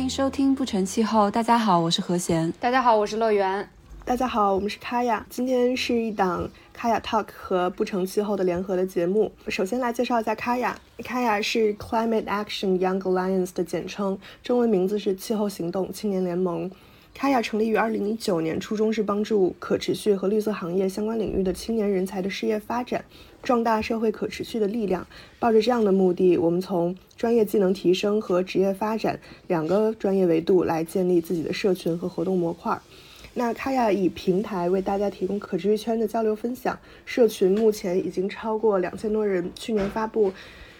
迎收听不成气候。大家好，我是何贤。大家好，我是乐园。大家好，我们是卡雅。今天是一档卡雅 Talk 和不成气候的联合的节目。首先来介绍一下卡雅。卡雅是 Climate Action Young Alliance 的简称，中文名字是气候行动青年联盟。卡雅成立于二零一九年，初衷是帮助可持续和绿色行业相关领域的青年人才的事业发展。壮大社会可持续的力量，抱着这样的目的，我们从专业技能提升和职业发展两个专业维度来建立自己的社群和活动模块。那卡亚以平台为大家提供可持续圈的交流分享，社群目前已经超过两千多人。去年发布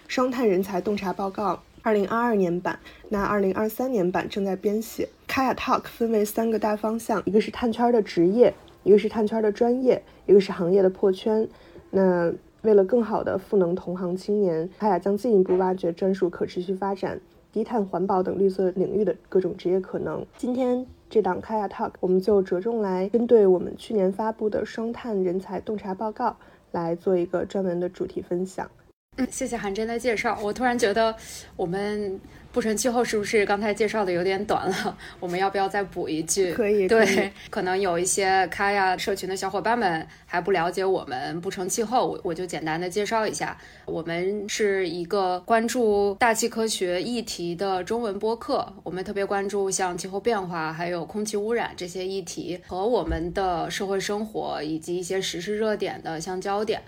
双碳人才洞察报告，二零二二年版，那二零二三年版正在编写。卡亚 Talk 分为三个大方向，一个是碳圈的职业，一个是碳圈的专业，一个是行业的破圈。那为了更好的赋能同行青年，卡雅将进一步挖掘专属可持续发展、低碳环保等绿色领域的各种职业可能。今天这档 Kaya Talk，我们就着重来针对我们去年发布的双碳人才洞察报告来做一个专门的主题分享。嗯，谢谢韩真的介绍。我突然觉得我们。不成气候是不是刚才介绍的有点短了？我们要不要再补一句？可以。对，可能有一些卡亚社群的小伙伴们还不了解我们不成气候，我我就简单的介绍一下。我们是一个关注大气科学议题的中文播客，我们特别关注像气候变化还有空气污染这些议题和我们的社会生活以及一些时事热点的相交点。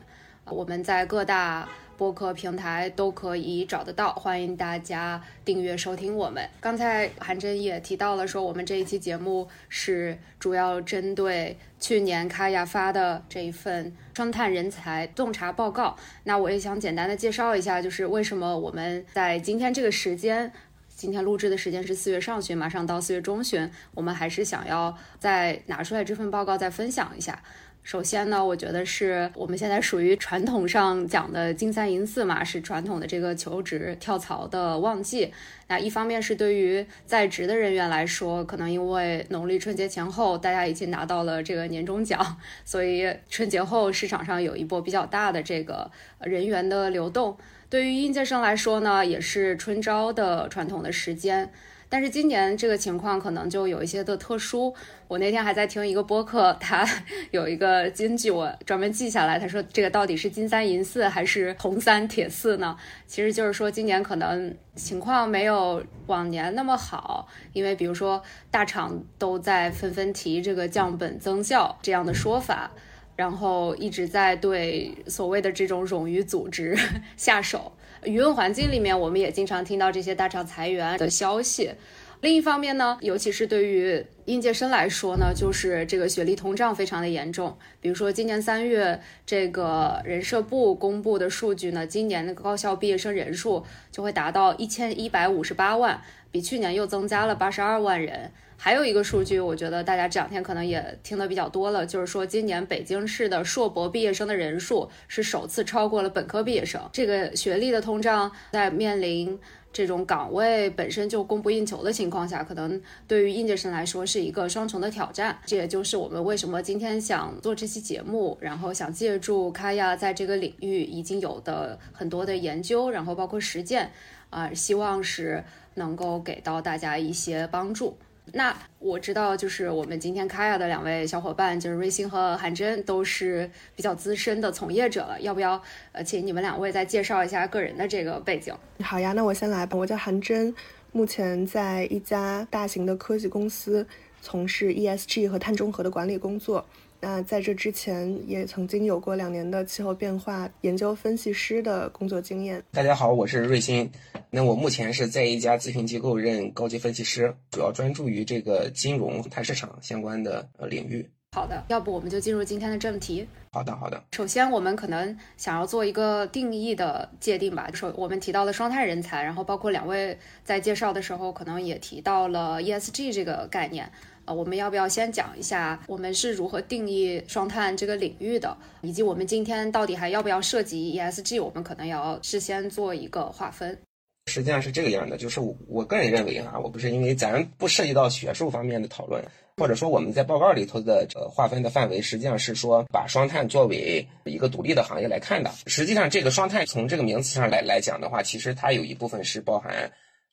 我们在各大。播客平台都可以找得到，欢迎大家订阅收听我们。刚才韩真也提到了，说我们这一期节目是主要针对去年卡亚发的这一份双碳人才洞察报告。那我也想简单的介绍一下，就是为什么我们在今天这个时间，今天录制的时间是四月上旬，马上到四月中旬，我们还是想要再拿出来这份报告再分享一下。首先呢，我觉得是我们现在属于传统上讲的金三银四嘛，是传统的这个求职跳槽的旺季。那一方面是对于在职的人员来说，可能因为农历春节前后大家已经拿到了这个年终奖，所以春节后市场上有一波比较大的这个人员的流动。对于应届生来说呢，也是春招的传统的时间。但是今年这个情况可能就有一些的特殊。我那天还在听一个播客，他有一个金句，我专门记下来。他说：“这个到底是金三银四还是铜三铁四呢？”其实就是说今年可能情况没有往年那么好，因为比如说大厂都在纷纷提这个降本增效这样的说法，然后一直在对所谓的这种冗余组织 下手。舆论环境里面，我们也经常听到这些大厂裁员的消息。另一方面呢，尤其是对于应届生来说呢，就是这个学历通胀非常的严重。比如说今年三月，这个人社部公布的数据呢，今年的高校毕业生人数就会达到一千一百五十八万，比去年又增加了八十二万人。还有一个数据，我觉得大家这两天可能也听得比较多了，就是说今年北京市的硕博毕业生的人数是首次超过了本科毕业生。这个学历的通胀在面临。这种岗位本身就供不应求的情况下，可能对于应届生来说是一个双重的挑战。这也就是我们为什么今天想做这期节目，然后想借助卡亚在这个领域已经有的很多的研究，然后包括实践，啊，希望是能够给到大家一些帮助。那我知道，就是我们今天开亚的两位小伙伴，就是瑞星和韩真，都是比较资深的从业者了。要不要呃，请你们两位再介绍一下个人的这个背景？好呀，那我先来吧。我叫韩真，目前在一家大型的科技公司从事 ESG 和碳中和的管理工作。那在这之前，也曾经有过两年的气候变化研究分析师的工作经验。大家好，我是瑞鑫。那我目前是在一家咨询机构任高级分析师，主要专注于这个金融、碳市场相关的呃领域。好的，要不我们就进入今天的正题。好的，好的。首先，我们可能想要做一个定义的界定吧。首我们提到了双碳人才，然后包括两位在介绍的时候，可能也提到了 ESG 这个概念。呃，我们要不要先讲一下我们是如何定义双碳这个领域的，以及我们今天到底还要不要涉及 ESG？我们可能要事先做一个划分。实际上是这个样的，就是我个人认为哈，我不是因为咱不涉及到学术方面的讨论，或者说我们在报告里头的呃划分的范围，实际上是说把双碳作为一个独立的行业来看的。实际上，这个双碳从这个名词上来来讲的话，其实它有一部分是包含。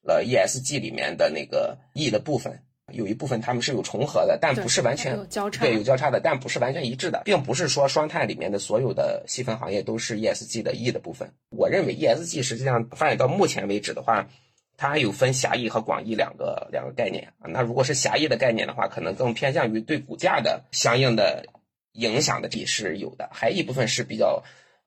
了 ESG 里面的那个 E 的部分。有一部分他们是有重合的，但不是完全有交叉，对有交叉的，但不是完全一致的，并不是说双碳里面的所有的细分行业都是 ESG 的 E 的部分。我认为 ESG 实际上发展到目前为止的话，它有分狭义和广义两个两个概念啊。那如果是狭义的概念的话，可能更偏向于对股价的相应的影响的也是有的，还一部分是比较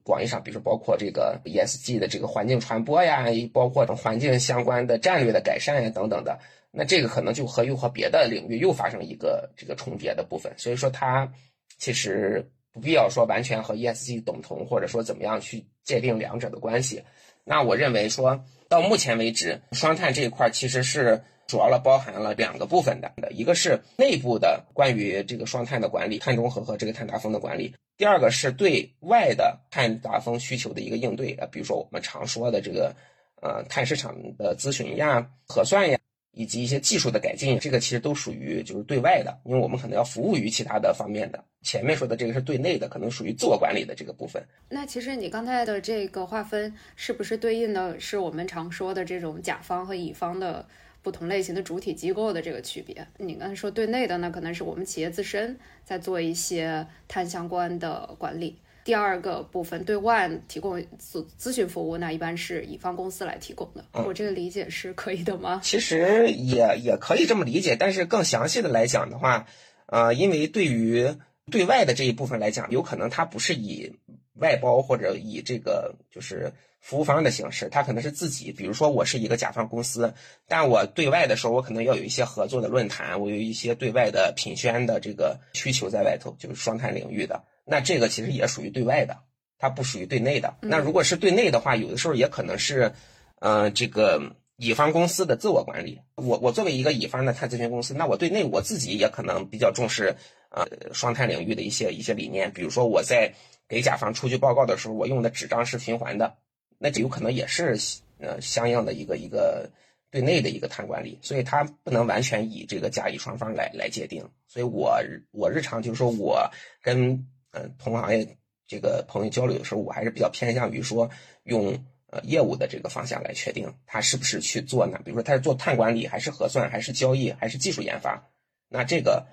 广义上，比如说包括这个 ESG 的这个环境传播呀，包括等环境相关的战略的改善呀等等的。那这个可能就和又和别的领域又发生一个这个重叠的部分，所以说它其实不必要说完全和 ESG 等同，或者说怎么样去界定两者的关系。那我认为说到目前为止，双碳这一块其实是主要了包含了两个部分的，一个是内部的关于这个双碳的管理，碳中和和这个碳达峰的管理；第二个是对外的碳达峰需求的一个应对啊，比如说我们常说的这个呃碳市场的咨询呀、核算呀。以及一些技术的改进，这个其实都属于就是对外的，因为我们可能要服务于其他的方面的。前面说的这个是对内的，可能属于自我管理的这个部分。那其实你刚才的这个划分，是不是对应的是我们常说的这种甲方和乙方的不同类型的主体机构的这个区别？你刚才说对内的，那可能是我们企业自身在做一些碳相关的管理。第二个部分对外提供咨咨询服务，那一般是乙方公司来提供的。我这个理解是可以的吗？其实也也可以这么理解，但是更详细的来讲的话，呃，因为对于对外的这一部分来讲，有可能它不是以外包或者以这个就是服务方的形式，它可能是自己。比如说我是一个甲方公司，但我对外的时候，我可能要有一些合作的论坛，我有一些对外的品宣的这个需求在外头，就是双碳领域的。那这个其实也属于对外的，它不属于对内的。那如果是对内的话，有的时候也可能是，呃，这个乙方公司的自我管理。我我作为一个乙方的碳咨询公司，那我对内我自己也可能比较重视，呃，双碳领域的一些一些理念。比如说我在给甲方出具报告的时候，我用的纸张是循环的，那这有可能也是呃相应的一个一个对内的一个碳管理。所以它不能完全以这个甲乙双方来来界定。所以我我日常就是说我跟嗯，同行业这个朋友交流的时候，我还是比较偏向于说用呃业务的这个方向来确定他是不是去做呢？比如说他是做碳管理，还是核算，还是交易，还是技术研发？那这个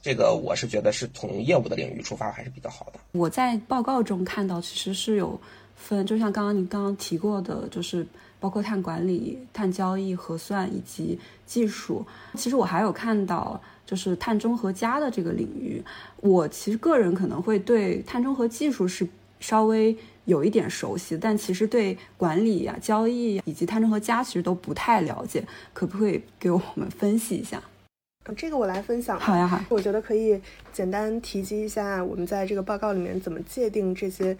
这个我是觉得是从业务的领域出发还是比较好的。我在报告中看到，其实是有分，就像刚刚你刚刚提过的，就是包括碳管理、碳交易、核算以及技术。其实我还有看到。就是碳中和加的这个领域，我其实个人可能会对碳中和技术是稍微有一点熟悉，但其实对管理呀、交易以及碳中和加其实都不太了解，可不可以给我们分析一下？这个我来分享。好呀，好。我觉得可以简单提及一下我们在这个报告里面怎么界定这些。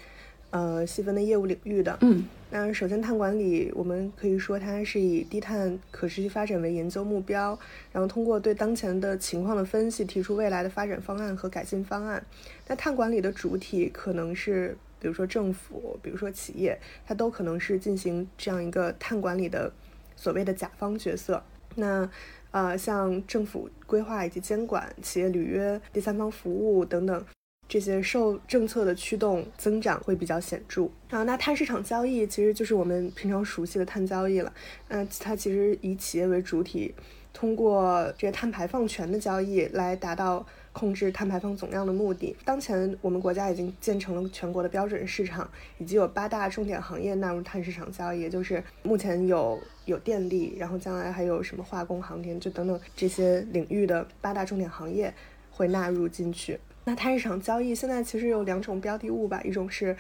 呃，细分的业务领域的，嗯，那首先碳管理，我们可以说它是以低碳可持续发展为研究目标，然后通过对当前的情况的分析，提出未来的发展方案和改进方案。那碳管理的主体可能是，比如说政府，比如说企业，它都可能是进行这样一个碳管理的所谓的甲方角色。那呃，像政府规划以及监管、企业履约、第三方服务等等。这些受政策的驱动，增长会比较显著啊。那碳市场交易其实就是我们平常熟悉的碳交易了。嗯，它其实以企业为主体，通过这个碳排放权的交易来达到控制碳排放总量的目的。当前我们国家已经建成了全国的标准市场，以及有八大重点行业纳入碳市场交易，也就是目前有有电力，然后将来还有什么化工、航天，就等等这些领域的八大重点行业会纳入进去。那碳市场交易现在其实有两种标的物吧，一种是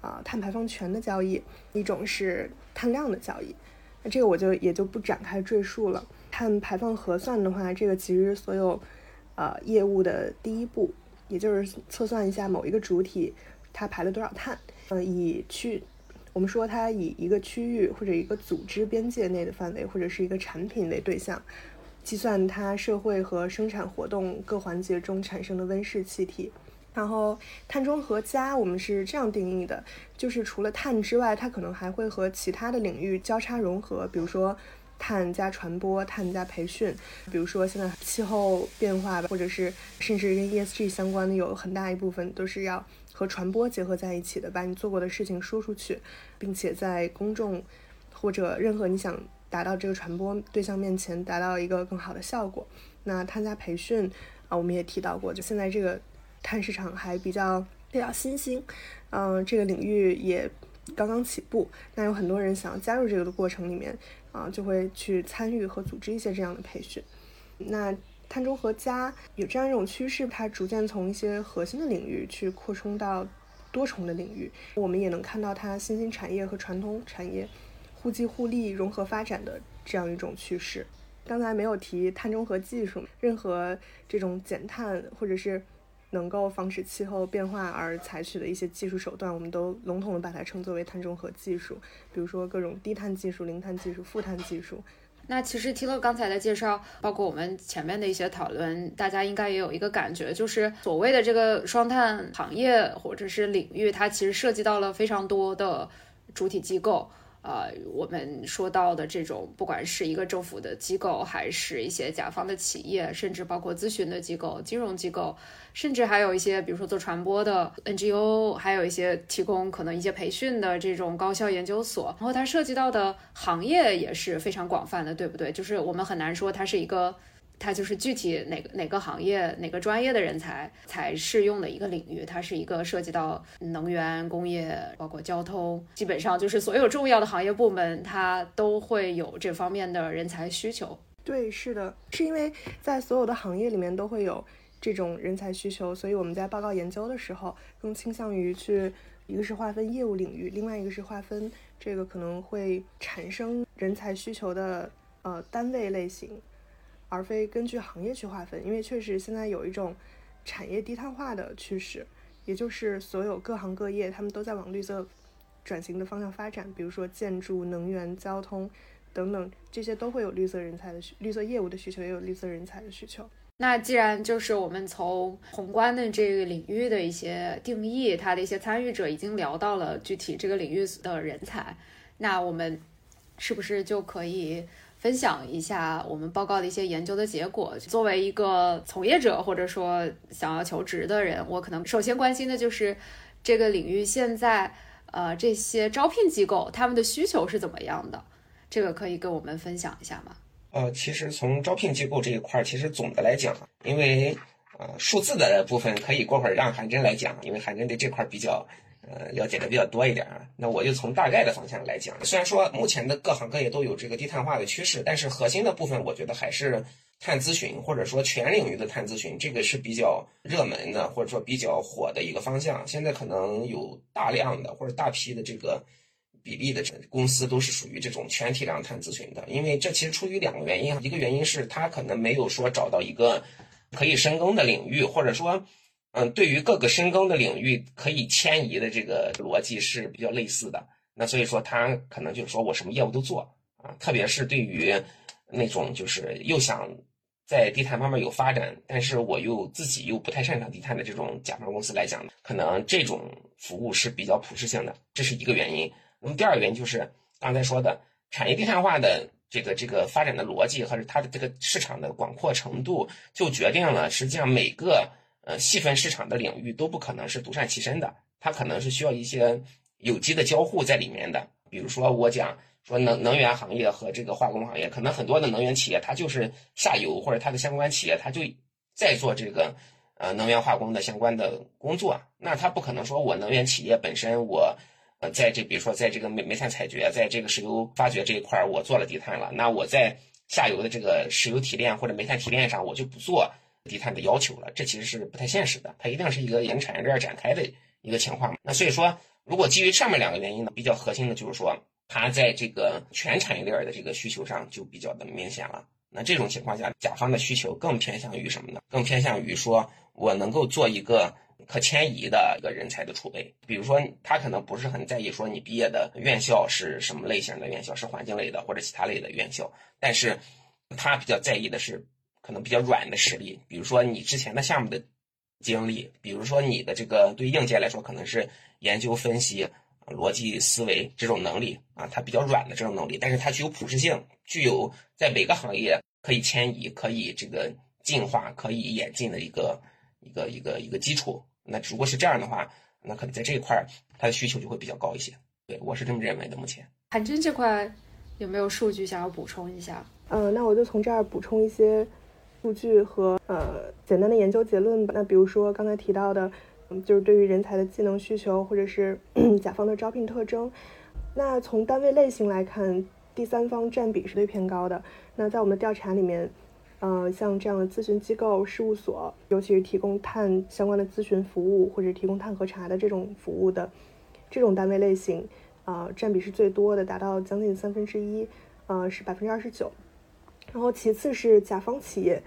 啊碳排放权的交易，一种是碳量的交易。那这个我就也就不展开赘述了。碳排放核算的话，这个其实所有呃业务的第一步，也就是测算一下某一个主体它排了多少碳，嗯，以区我们说它以一个区域或者一个组织边界内的范围，或者是一个产品为对象。计算它社会和生产活动各环节中产生的温室气体，然后碳中和加我们是这样定义的，就是除了碳之外，它可能还会和其他的领域交叉融合，比如说碳加传播、碳加培训，比如说现在气候变化吧，或者是甚至跟 ESG 相关的有很大一部分都是要和传播结合在一起的，把你做过的事情说出去，并且在公众或者任何你想。达到这个传播对象面前达到一个更好的效果。那碳加培训啊，我们也提到过，就现在这个碳市场还比较比较新兴，嗯，这个领域也刚刚起步。那有很多人想要加入这个的过程里面啊，就会去参与和组织一些这样的培训。那碳中和加有这样一种趋势，它逐渐从一些核心的领域去扩充到多重的领域。我们也能看到它新兴产业和传统产业互济互利、融合发展的这样一种趋势。刚才没有提碳中和技术，任何这种减碳或者是能够防止气候变化而采取的一些技术手段，我们都笼统的把它称作为碳中和技术。比如说各种低碳技术、零碳技术、负碳技术。那其实听了刚才的介绍，包括我们前面的一些讨论，大家应该也有一个感觉，就是所谓的这个双碳行业或者是领域，它其实涉及到了非常多的主体机构。呃，我们说到的这种，不管是一个政府的机构，还是一些甲方的企业，甚至包括咨询的机构、金融机构，甚至还有一些，比如说做传播的 NGO，还有一些提供可能一些培训的这种高校研究所。然后它涉及到的行业也是非常广泛的，对不对？就是我们很难说它是一个。它就是具体哪个哪个行业哪个专业的人才才适用的一个领域，它是一个涉及到能源、工业，包括交通，基本上就是所有重要的行业部门，它都会有这方面的人才需求。对，是的，是因为在所有的行业里面都会有这种人才需求，所以我们在报告研究的时候，更倾向于去一个是划分业务领域，另外一个是划分这个可能会产生人才需求的呃单位类型。而非根据行业去划分，因为确实现在有一种产业低碳化的趋势，也就是所有各行各业他们都在往绿色转型的方向发展，比如说建筑、能源、交通等等，这些都会有绿色人才的需，绿色业务的需求，也有绿色人才的需求。那既然就是我们从宏观的这个领域的一些定义，它的一些参与者已经聊到了具体这个领域的人才，那我们是不是就可以？分享一下我们报告的一些研究的结果。作为一个从业者，或者说想要求职的人，我可能首先关心的就是这个领域现在，呃，这些招聘机构他们的需求是怎么样的？这个可以跟我们分享一下吗？呃，其实从招聘机构这一块，其实总的来讲，因为呃数字的部分可以过会儿让韩真来讲，因为韩真对这块比较。呃，了解的比较多一点啊，那我就从大概的方向来讲。虽然说目前的各行各业都有这个低碳化的趋势，但是核心的部分，我觉得还是碳咨询，或者说全领域的碳咨询，这个是比较热门的，或者说比较火的一个方向。现在可能有大量的或者大批的这个比例的公司都是属于这种全体量碳咨询的，因为这其实出于两个原因啊，一个原因是它可能没有说找到一个可以深耕的领域，或者说。嗯，对于各个深耕的领域可以迁移的这个逻辑是比较类似的。那所以说，他可能就是说我什么业务都做啊。特别是对于那种就是又想在地摊方面有发展，但是我又自己又不太擅长地摊的这种甲方公司来讲，可能这种服务是比较普适性的，这是一个原因。那么第二个原因就是刚才说的产业地摊化的这个这个发展的逻辑和它的这个市场的广阔程度，就决定了实际上每个。呃，细分市场的领域都不可能是独善其身的，它可能是需要一些有机的交互在里面的。比如说，我讲说能能源行业和这个化工行业，可能很多的能源企业它就是下游或者它的相关企业，它就在做这个呃能源化工的相关的工作。那它不可能说我能源企业本身我呃在这比如说在这个煤煤炭采掘，在这个石油发掘这一块儿我做了低碳了，那我在下游的这个石油提炼或者煤炭提炼上我就不做。低碳的要求了，这其实是不太现实的。它一定是一个沿产业链展开的一个情况。那所以说，如果基于上面两个原因呢，比较核心的就是说，它在这个全产业链的这个需求上就比较的明显了。那这种情况下，甲方的需求更偏向于什么呢？更偏向于说我能够做一个可迁移的一个人才的储备。比如说，他可能不是很在意说你毕业的院校是什么类型的院校，是环境类的或者其他类的院校，但是他比较在意的是。可能比较软的实力，比如说你之前的项目的经历，比如说你的这个对硬件来说可能是研究分析、逻辑思维这种能力啊，它比较软的这种能力，但是它具有普适性，具有在每个行业可以迁移、可以这个进化、可以演进的一个一个一个一个基础。那如果是这样的话，那可能在这一块它的需求就会比较高一些。对我是这么认为的。目前，韩真这块。有没有数据想要补充一下？嗯，那我就从这儿补充一些数据和呃简单的研究结论吧。那比如说刚才提到的，嗯，就是对于人才的技能需求或者是 甲方的招聘特征。那从单位类型来看，第三方占比是最偏高的。那在我们的调查里面，呃，像这样的咨询机构、事务所，尤其是提供碳相关的咨询服务或者提供碳核查的这种服务的这种单位类型，啊，占比是最多的，达到将近三分之一，呃，是百分之二十九。然后其次是甲方企业，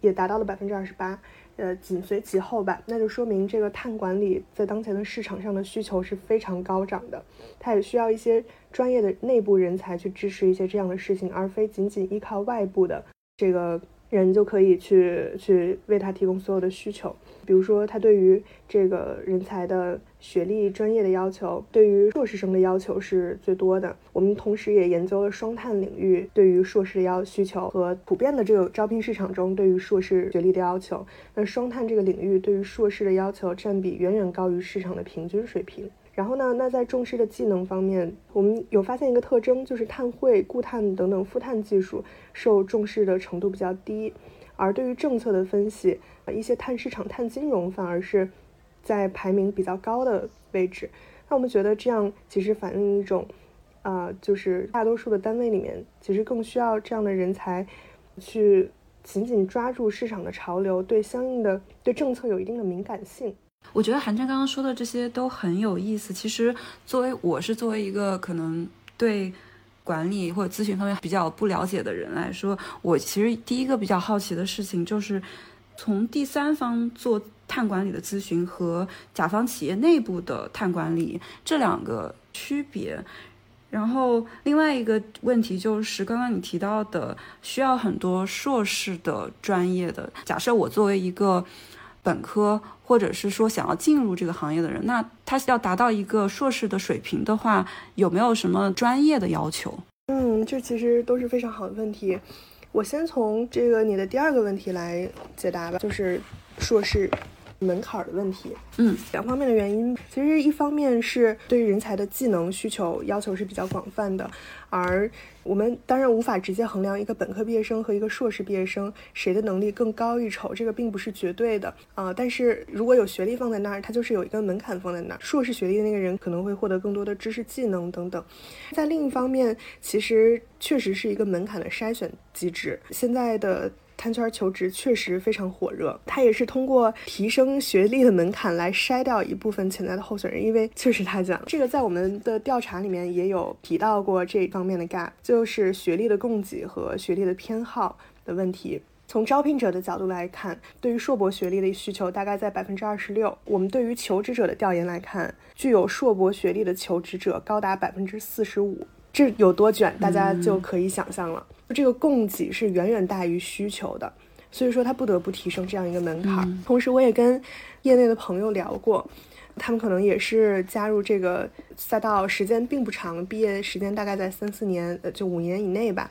也达到了百分之二十八，呃，紧随其后吧。那就说明这个碳管理在当前的市场上的需求是非常高涨的，它也需要一些专业的内部人才去支持一些这样的事情，而非仅仅依靠外部的这个。人就可以去去为他提供所有的需求，比如说他对于这个人才的学历、专业的要求，对于硕士生的要求是最多的。我们同时也研究了双碳领域对于硕士的要需求和普遍的这个招聘市场中对于硕士学历的要求。那双碳这个领域对于硕士的要求占比远远高于市场的平均水平。然后呢？那在重视的技能方面，我们有发现一个特征，就是碳汇、固碳等等负碳技术受重视的程度比较低，而对于政策的分析，一些碳市场、碳金融反而是在排名比较高的位置。那我们觉得这样其实反映一种，啊，就是大多数的单位里面其实更需要这样的人才，去紧紧抓住市场的潮流，对相应的对政策有一定的敏感性。我觉得韩琛刚刚说的这些都很有意思。其实，作为我是作为一个可能对管理或者咨询方面比较不了解的人来说，我其实第一个比较好奇的事情就是，从第三方做碳管理的咨询和甲方企业内部的碳管理这两个区别。然后另外一个问题就是，刚刚你提到的需要很多硕士的专业的。假设我作为一个本科，或者是说想要进入这个行业的人，那他要达到一个硕士的水平的话，有没有什么专业的要求？嗯，这其实都是非常好的问题。我先从这个你的第二个问题来解答吧，就是硕士。门槛的问题，嗯，两方面的原因，其实一方面是对于人才的技能需求要求是比较广泛的，而我们当然无法直接衡量一个本科毕业生和一个硕士毕业生谁的能力更高一筹，这个并不是绝对的啊。但是如果有学历放在那儿，它就是有一个门槛放在那儿，硕士学历的那个人可能会获得更多的知识技能等等。在另一方面，其实确实是一个门槛的筛选机制，现在的。碳圈求职确实非常火热，它也是通过提升学历的门槛来筛掉一部分潜在的候选人，因为确实他讲了。这个在我们的调查里面也有提到过这方面的 gap，就是学历的供给和学历的偏好的问题。从招聘者的角度来看，对于硕博学历的需求大概在百分之二十六。我们对于求职者的调研来看，具有硕博学历的求职者高达百分之四十五。这有多卷，大家就可以想象了。这个供给是远远大于需求的，所以说他不得不提升这样一个门槛。同时，我也跟业内的朋友聊过，他们可能也是加入这个赛道时间并不长，毕业时间大概在三四年，呃，就五年以内吧。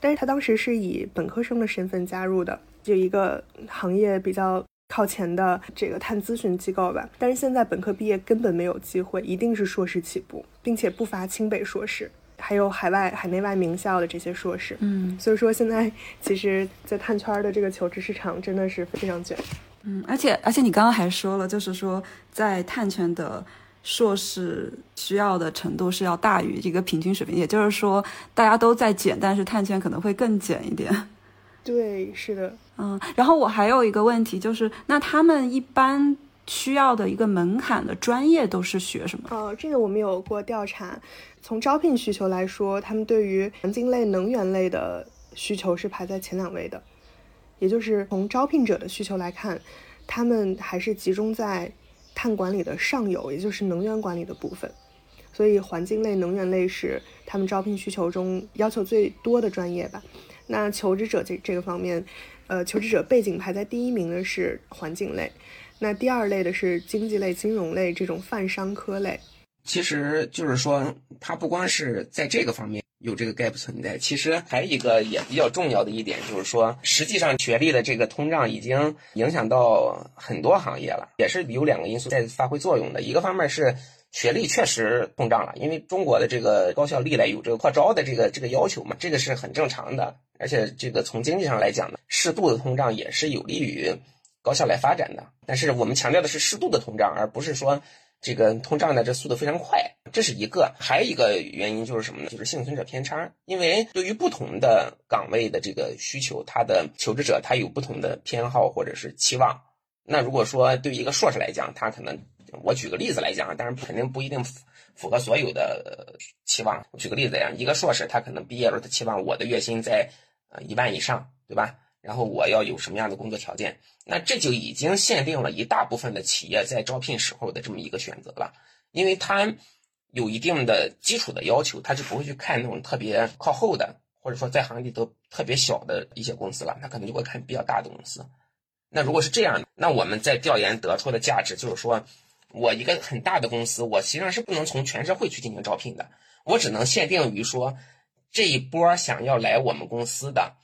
但是他当时是以本科生的身份加入的，就一个行业比较靠前的这个碳咨询机构吧。但是现在本科毕业根本没有机会，一定是硕士起步，并且不乏清北硕士。还有海外、海内外名校的这些硕士，嗯，所以说现在其实，在碳圈的这个求职市场真的是非常卷，嗯，而且而且你刚刚还说了，就是说在碳圈的硕士需要的程度是要大于一个平均水平，也就是说大家都在卷，但是碳圈可能会更卷一点。对，是的，嗯，然后我还有一个问题就是，那他们一般。需要的一个门槛的专业都是学什么？哦，这个我们有过调查。从招聘需求来说，他们对于环境类、能源类的需求是排在前两位的。也就是从招聘者的需求来看，他们还是集中在碳管理的上游，也就是能源管理的部分。所以，环境类、能源类是他们招聘需求中要求最多的专业吧。那求职者这这个方面，呃，求职者背景排在第一名的是环境类。那第二类的是经济类、金融类这种泛商科类，其实就是说，它不光是在这个方面有这个 gap 存在，其实还有一个也比较重要的一点，就是说，实际上学历的这个通胀已经影响到很多行业了，也是有两个因素在发挥作用的。一个方面是学历确实通胀了，因为中国的这个高校历来有这个扩招的这个这个要求嘛，这个是很正常的。而且这个从经济上来讲呢，适度的通胀也是有利于高校来发展的。但是我们强调的是适度的通胀，而不是说这个通胀的这速度非常快，这是一个。还有一个原因就是什么呢？就是幸存者偏差。因为对于不同的岗位的这个需求，他的求职者他有不同的偏好或者是期望。那如果说对于一个硕士来讲，他可能。我举个例子来讲，当然肯定不一定符合所有的期望。举个例子呀，一个硕士他可能毕业了，他期望我的月薪在呃一万以上，对吧？然后我要有什么样的工作条件？那这就已经限定了一大部分的企业在招聘时候的这么一个选择了，因为他有一定的基础的要求，他就不会去看那种特别靠后的，或者说在行业里都特别小的一些公司了，他可能就会看比较大的公司。那如果是这样，那我们在调研得出的价值就是说。我一个很大的公司，我实际上是不能从全社会去进行招聘的，我只能限定于说这一波想要来我们公司的，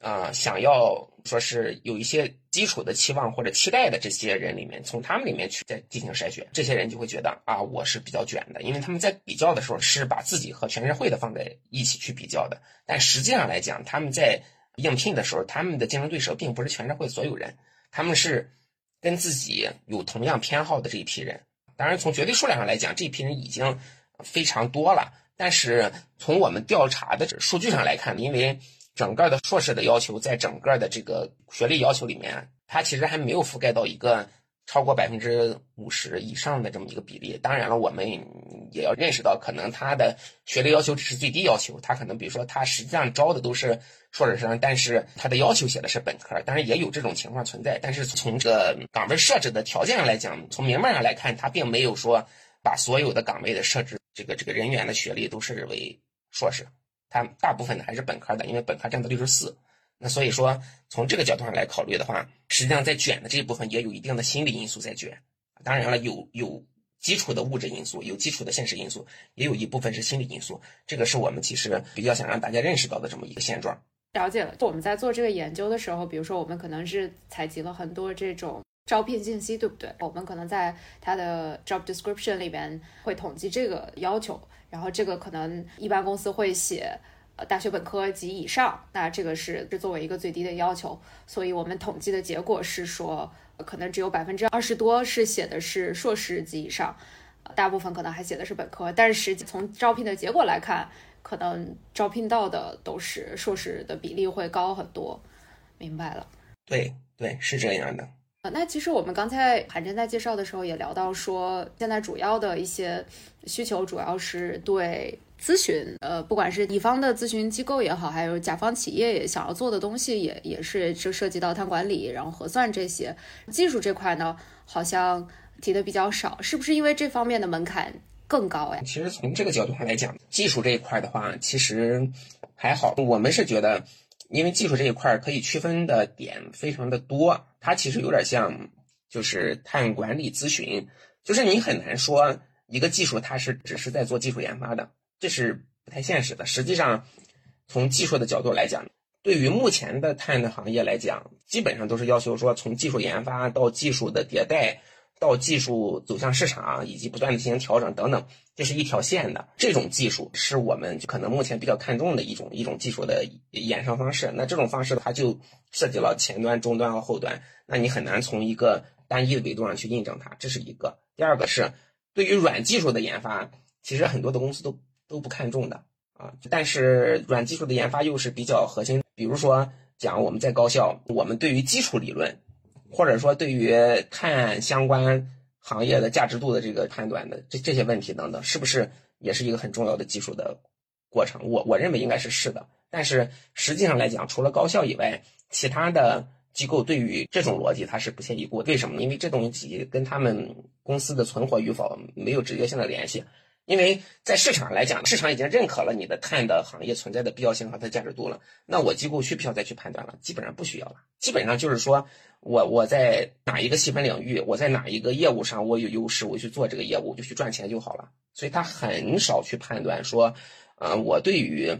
啊，想要说是有一些基础的期望或者期待的这些人里面，从他们里面去再进行筛选，这些人就会觉得啊，我是比较卷的，因为他们在比较的时候是把自己和全社会的放在一起去比较的，但实际上来讲，他们在应聘的时候，他们的竞争对手并不是全社会所有人，他们是。跟自己有同样偏好的这一批人，当然从绝对数量上来讲，这一批人已经非常多了。但是从我们调查的数据上来看，因为整个的硕士的要求，在整个的这个学历要求里面，它其实还没有覆盖到一个。超过百分之五十以上的这么一个比例，当然了，我们也要认识到，可能他的学历要求只是最低要求，他可能比如说他实际上招的都是硕士生，但是他的要求写的是本科，当然也有这种情况存在。但是从这个岗位设置的条件上来讲，从明面上来看，他并没有说把所有的岗位的设置这个这个人员的学历都设置为硕士，他大部分还是本科的，因为本科占到六十四。那所以说，从这个角度上来考虑的话，实际上在卷的这一部分也有一定的心理因素在卷。当然了，有有基础的物质因素，有基础的现实因素，也有一部分是心理因素。这个是我们其实比较想让大家认识到的这么一个现状。了解了。我们在做这个研究的时候，比如说我们可能是采集了很多这种招聘信息，对不对？我们可能在它的 job description 里边会统计这个要求，然后这个可能一般公司会写。呃，大学本科及以上，那这个是是作为一个最低的要求，所以我们统计的结果是说，可能只有百分之二十多是写的是硕士及以上，大部分可能还写的是本科，但是实际从招聘的结果来看，可能招聘到的都是硕士的比例会高很多。明白了？对对，是这样的。呃，那其实我们刚才韩真在介绍的时候也聊到说，现在主要的一些需求主要是对。咨询，呃，不管是乙方的咨询机构也好，还有甲方企业也想要做的东西，也也是就涉及到碳管理，然后核算这些技术这块呢，好像提的比较少，是不是因为这方面的门槛更高呀？其实从这个角度上来讲，技术这一块的话，其实还好。我们是觉得，因为技术这一块可以区分的点非常的多，它其实有点像就是碳管理咨询，就是你很难说一个技术它是只是在做技术研发的。这是不太现实的。实际上，从技术的角度来讲，对于目前的碳的行业来讲，基本上都是要求说，从技术研发到技术的迭代，到技术走向市场，以及不断的进行调整等等，这是一条线的。这种技术是我们可能目前比较看重的一种一种技术的衍生方式。那这种方式它就涉及了前端、中端和后端，那你很难从一个单一的维度上去印证它。这是一个。第二个是对于软技术的研发，其实很多的公司都。都不看重的啊，但是软技术的研发又是比较核心。比如说讲我们在高校，我们对于基础理论，或者说对于碳相关行业的价值度的这个判断的这这些问题等等，是不是也是一个很重要的技术的过程？我我认为应该是是的。但是实际上来讲，除了高校以外，其他的机构对于这种逻辑它是不屑一顾。为什么？因为这东西跟他们公司的存活与否没有直接性的联系。因为在市场来讲，市场已经认可了你的碳的行业存在的必要性和它价值度了。那我机构需不需要再去判断了？基本上不需要了。基本上就是说我我在哪一个细分领域，我在哪一个业务上我有优势，我去做这个业务，我就去赚钱就好了。所以他很少去判断说，呃，我对于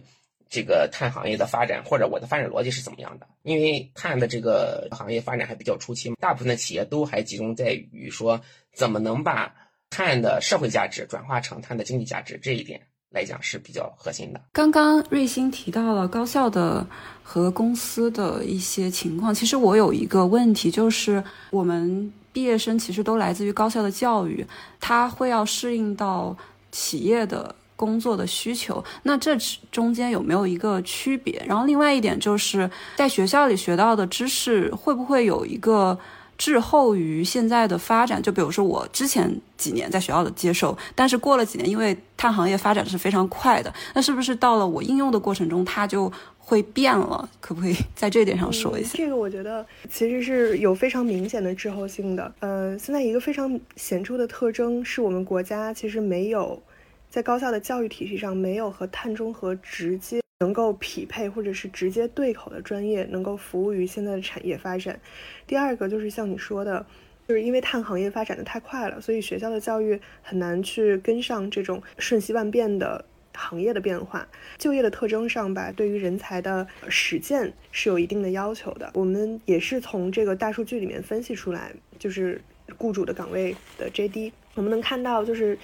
这个碳行业的发展或者我的发展逻辑是怎么样的。因为碳的这个行业发展还比较初期嘛，大部分的企业都还集中在于说怎么能把。碳的社会价值转化成碳的经济价值，这一点来讲是比较核心的。刚刚瑞星提到了高校的和公司的一些情况，其实我有一个问题，就是我们毕业生其实都来自于高校的教育，他会要适应到企业的。工作的需求，那这中间有没有一个区别？然后另外一点就是在学校里学到的知识会不会有一个滞后于现在的发展？就比如说我之前几年在学校的接受，但是过了几年，因为碳行业发展是非常快的，那是不是到了我应用的过程中，它就会变了？可不可以在这点上说一下？这个我觉得其实是有非常明显的滞后性的。呃，现在一个非常显著的特征是我们国家其实没有。在高校的教育体系上，没有和碳中和直接能够匹配或者是直接对口的专业，能够服务于现在的产业发展。第二个就是像你说的，就是因为碳行业发展的太快了，所以学校的教育很难去跟上这种瞬息万变的行业的变化。就业的特征上吧，对于人才的实践是有一定的要求的。我们也是从这个大数据里面分析出来，就是雇主的岗位的 JD，我们能看到就是。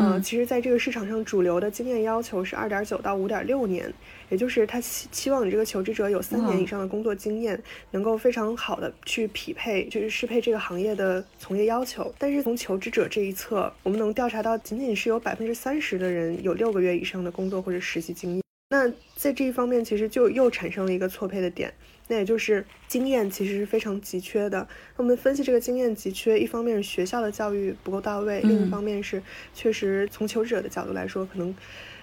嗯，其实，在这个市场上，主流的经验要求是二点九到五点六年，也就是他期期望你这个求职者有三年以上的工作经验，能够非常好的去匹配，就是适配这个行业的从业要求。但是从求职者这一侧，我们能调查到，仅仅是有百分之三十的人有六个月以上的工作或者实习经验。那在这一方面，其实就又产生了一个错配的点。那也就是经验其实是非常急缺的。那我们分析这个经验急缺，一方面是学校的教育不够到位，另一方面是确实从求职者的角度来说，可能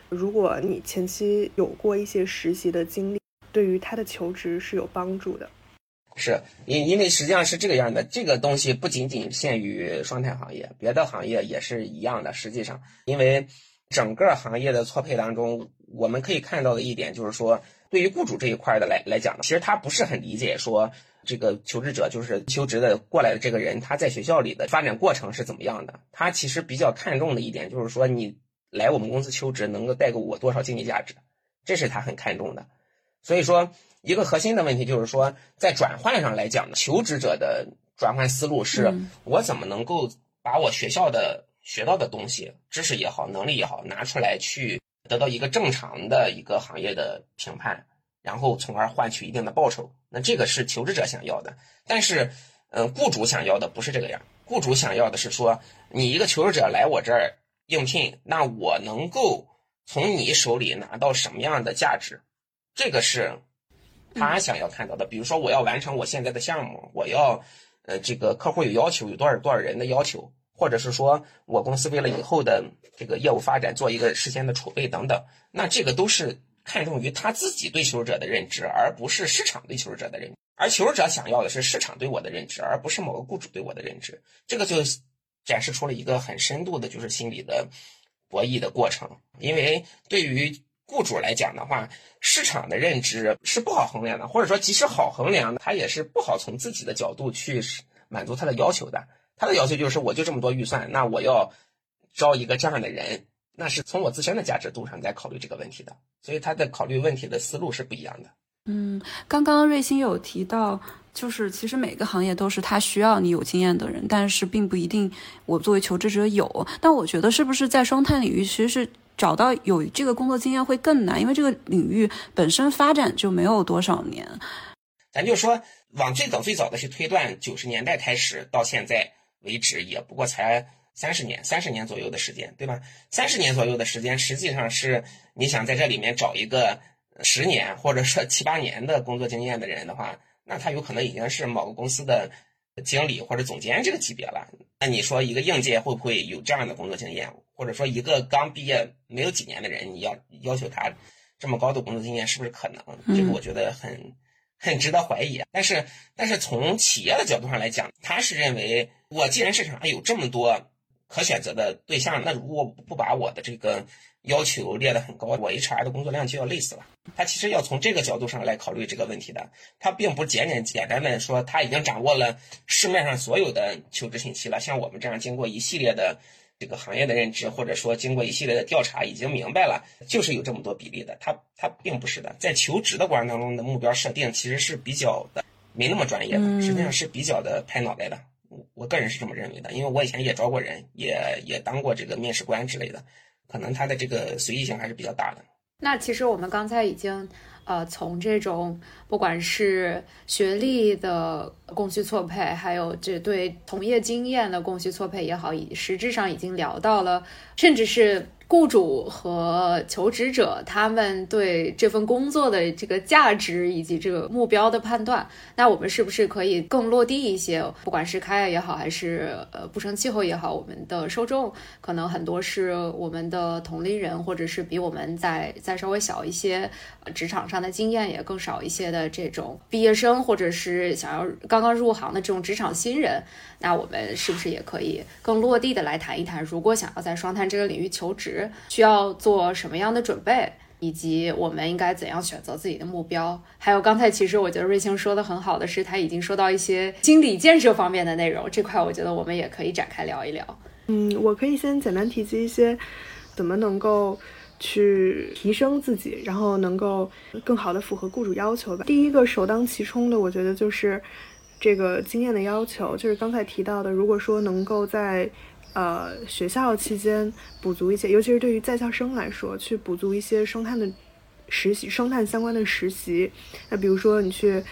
如果你前期有过一些实习的经历，对于他的求职是有帮助的。是因因为实际上是这个样的，这个东西不仅仅限于双碳行业，别的行业也是一样的。实际上，因为整个行业的错配当中，我们可以看到的一点就是说。对于雇主这一块的来来讲呢，其实他不是很理解说这个求职者就是求职的过来的这个人，他在学校里的发展过程是怎么样的。他其实比较看重的一点就是说，你来我们公司求职能够带给我多少经济价值，这是他很看重的。所以说，一个核心的问题就是说，在转换上来讲呢，求职者的转换思路是我怎么能够把我学校的学到的东西、知识也好、能力也好拿出来去。得到一个正常的一个行业的评判，然后从而换取一定的报酬，那这个是求职者想要的。但是，嗯，雇主想要的不是这个样。雇主想要的是说，你一个求职者来我这儿应聘，那我能够从你手里拿到什么样的价值？这个是他想要看到的。比如说，我要完成我现在的项目，我要，呃，这个客户有要求，有多少多少人的要求。或者是说我公司为了以后的这个业务发展做一个事先的储备等等，那这个都是看重于他自己对求职者的认知，而不是市场对求职者的认知。而求职者想要的是市场对我的认知，而不是某个雇主对我的认知。这个就展示出了一个很深度的，就是心理的博弈的过程。因为对于雇主来讲的话，市场的认知是不好衡量的，或者说即使好衡量，他也是不好从自己的角度去满足他的要求的。他的要求就是，我就这么多预算，那我要招一个这样的人，那是从我自身的价值度上在考虑这个问题的，所以他的考虑问题的思路是不一样的。嗯，刚刚瑞星有提到，就是其实每个行业都是他需要你有经验的人，但是并不一定我作为求职者有。但我觉得是不是在双碳领域，其实是找到有这个工作经验会更难，因为这个领域本身发展就没有多少年。咱就说往最早最早的去推断，九十年代开始到现在。为止也不过才三十年，三十年左右的时间，对吧？三十年左右的时间，实际上是你想在这里面找一个十年或者说七八年的工作经验的人的话，那他有可能已经是某个公司的经理或者总监这个级别了。那你说一个应届会不会有这样的工作经验？或者说一个刚毕业没有几年的人，你要要求他这么高的工作经验，是不是可能？这个我觉得很。很值得怀疑，但是但是从企业的角度上来讲，他是认为我既然市场上有这么多可选择的对象，那如果不把我的这个要求列得很高，我 HR 的工作量就要累死了。他其实要从这个角度上来考虑这个问题的，他并不简简简单的说他已经掌握了市面上所有的求职信息了，像我们这样经过一系列的。这个行业的认知，或者说经过一系列的调查，已经明白了，就是有这么多比例的。它它并不是的，在求职的过程当中的目标设定，其实是比较的没那么专业的，实际上是比较的拍脑袋的。我个人是这么认为的，因为我以前也招过人，也也当过这个面试官之类的，可能他的这个随意性还是比较大的。那其实我们刚才已经。呃，从这种不管是学历的供需错配，还有这对从业经验的供需错配也好，以实质上已经聊到了，甚至是。雇主和求职者他们对这份工作的这个价值以及这个目标的判断，那我们是不是可以更落地一些？不管是开业也好，还是呃不成气候也好，我们的受众可能很多是我们的同龄人，或者是比我们在再稍微小一些，职场上的经验也更少一些的这种毕业生，或者是想要刚刚入行的这种职场新人。那我们是不是也可以更落地的来谈一谈？如果想要在双碳这个领域求职需要做什么样的准备，以及我们应该怎样选择自己的目标？还有刚才其实我觉得瑞清说的很好的是，他已经说到一些心理建设方面的内容，这块我觉得我们也可以展开聊一聊。嗯，我可以先简单提及一些怎么能够去提升自己，然后能够更好的符合雇主要求吧。第一个首当其冲的，我觉得就是。这个经验的要求，就是刚才提到的，如果说能够在呃学校期间补足一些，尤其是对于在校生来说，去补足一些双碳的实习、双碳相关的实习。那比如说你去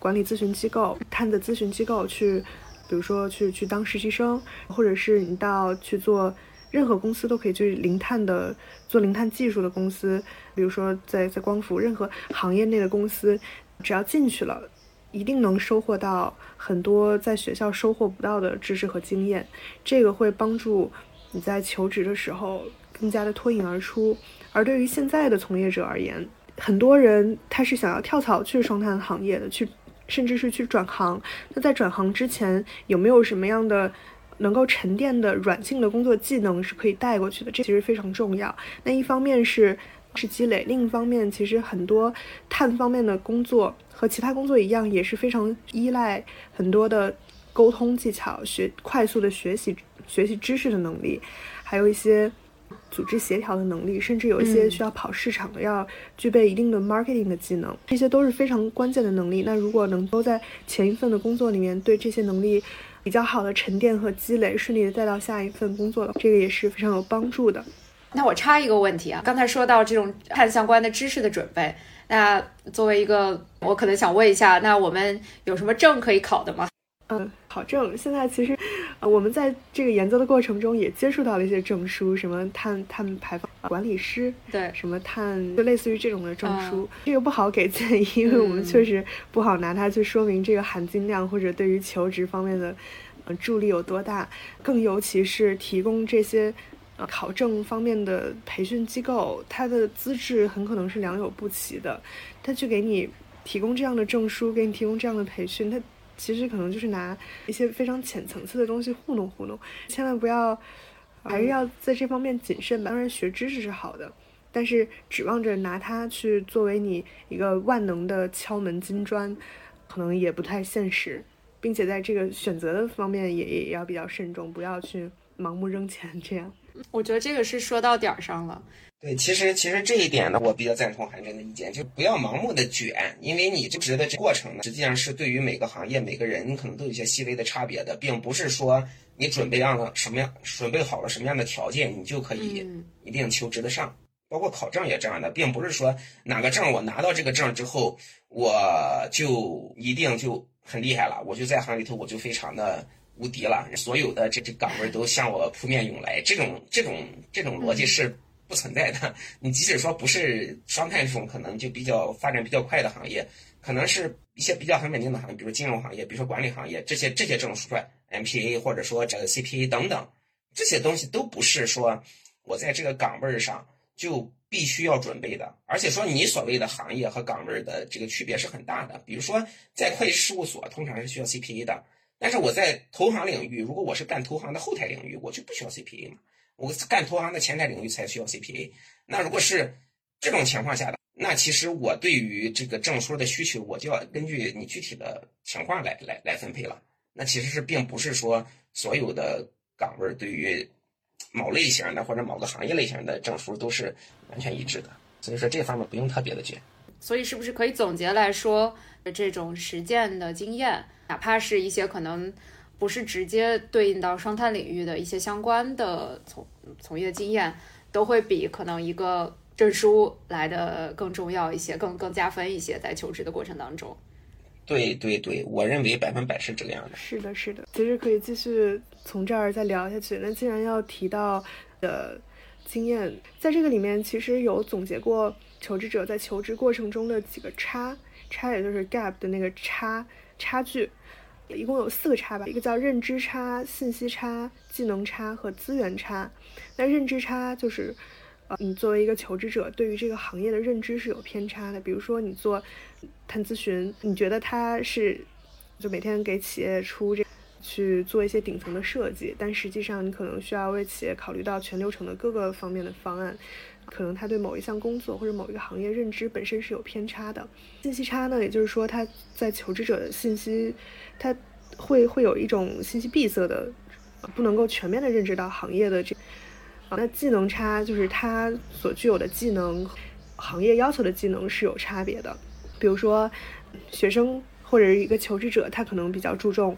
管理咨询机构、碳的咨询机构去，比如说去去当实习生，或者是你到去做任何公司都可以去零碳的做零碳技术的公司，比如说在在光伏任何行业内的公司，只要进去了。一定能收获到很多在学校收获不到的知识和经验，这个会帮助你在求职的时候更加的脱颖而出。而对于现在的从业者而言，很多人他是想要跳槽去双碳行业的，去甚至是去转行。那在转行之前，有没有什么样的能够沉淀的软性的工作技能是可以带过去的？这其实非常重要。那一方面是是积累，另一方面其实很多碳方面的工作。和其他工作一样，也是非常依赖很多的沟通技巧、学快速的学习、学习知识的能力，还有一些组织协调的能力，甚至有一些需要跑市场的，要具备一定的 marketing 的技能，这些都是非常关键的能力。那如果能够在前一份的工作里面对这些能力比较好的沉淀和积累，顺利的带到下一份工作，这个也是非常有帮助的。那我插一个问题啊，刚才说到这种看相关的知识的准备。那作为一个，我可能想问一下，那我们有什么证可以考的吗？嗯，考证。现在其实，呃，我们在这个研究的过程中也接触到了一些证书，什么碳碳排放管理师，对，什么碳，就类似于这种的证书。这个不好给建议，因为我们确实不好拿它去说明这个含金量或者对于求职方面的，呃，助力有多大。更尤其是提供这些。考证方面的培训机构，它的资质很可能是良莠不齐的。他去给你提供这样的证书，给你提供这样的培训，他其实可能就是拿一些非常浅层次的东西糊弄糊弄。千万不要，还是要在这方面谨慎吧。当然，学知识是好的，但是指望着拿它去作为你一个万能的敲门金砖，可能也不太现实。并且在这个选择的方面也也要比较慎重，不要去盲目扔钱这样。我觉得这个是说到点儿上了。对，其实其实这一点呢，我比较赞同韩真的意见，就不要盲目的卷，因为你就职的这过程呢，实际上是对于每个行业每个人可能都有一些细微的差别的，并不是说你准备让了什么样，准备好了什么样的条件，你就可以一定求职的上。包括考证也这样的，并不是说哪个证我拿到这个证之后，我就一定就很厉害了，我就在行里头我就非常的。无敌了，所有的这这岗位都向我扑面涌来，这种这种这种逻辑是不存在的。你即使说不是双碳这种可能就比较发展比较快的行业，可能是一些比较很稳定的行业，比如金融行业，比如说管理行业，这些这些证书，MPA 或者说这个 CPA 等等，这些东西都不是说我在这个岗位上就必须要准备的。而且说你所谓的行业和岗位的这个区别是很大的。比如说在会计事务所，通常是需要 CPA 的。但是我在投行领域，如果我是干投行的后台领域，我就不需要 CPA 嘛。我干投行的前台领域才需要 CPA。那如果是这种情况下的，那其实我对于这个证书的需求，我就要根据你具体的情况来来来分配了。那其实是并不是说所有的岗位对于某类型的或者某个行业类型的证书都是完全一致的。所以说这方面不用特别的卷。所以是不是可以总结来说，这种实践的经验？哪怕是一些可能不是直接对应到双碳领域的一些相关的从从业经验，都会比可能一个证书来的更重要一些，更更加分一些，在求职的过程当中。对对对，我认为百分百是这个样的。是的，是的。其实可以继续从这儿再聊下去。那既然要提到的经验，在这个里面其实有总结过求职者在求职过程中的几个差，差也就是 gap 的那个差差距，一共有四个差吧，一个叫认知差、信息差、技能差和资源差。那认知差就是，呃，你作为一个求职者，对于这个行业的认知是有偏差的。比如说你做碳咨询，你觉得他是就每天给企业出这去做一些顶层的设计，但实际上你可能需要为企业考虑到全流程的各个方面的方案，可能他对某一项工作或者某一个行业认知本身是有偏差的。信息差呢，也就是说他在求职者的信息，他会会有一种信息闭塞的，不能够全面的认知到行业的这。啊那技能差就是他所具有的技能，行业要求的技能是有差别的。比如说，学生或者是一个求职者，他可能比较注重，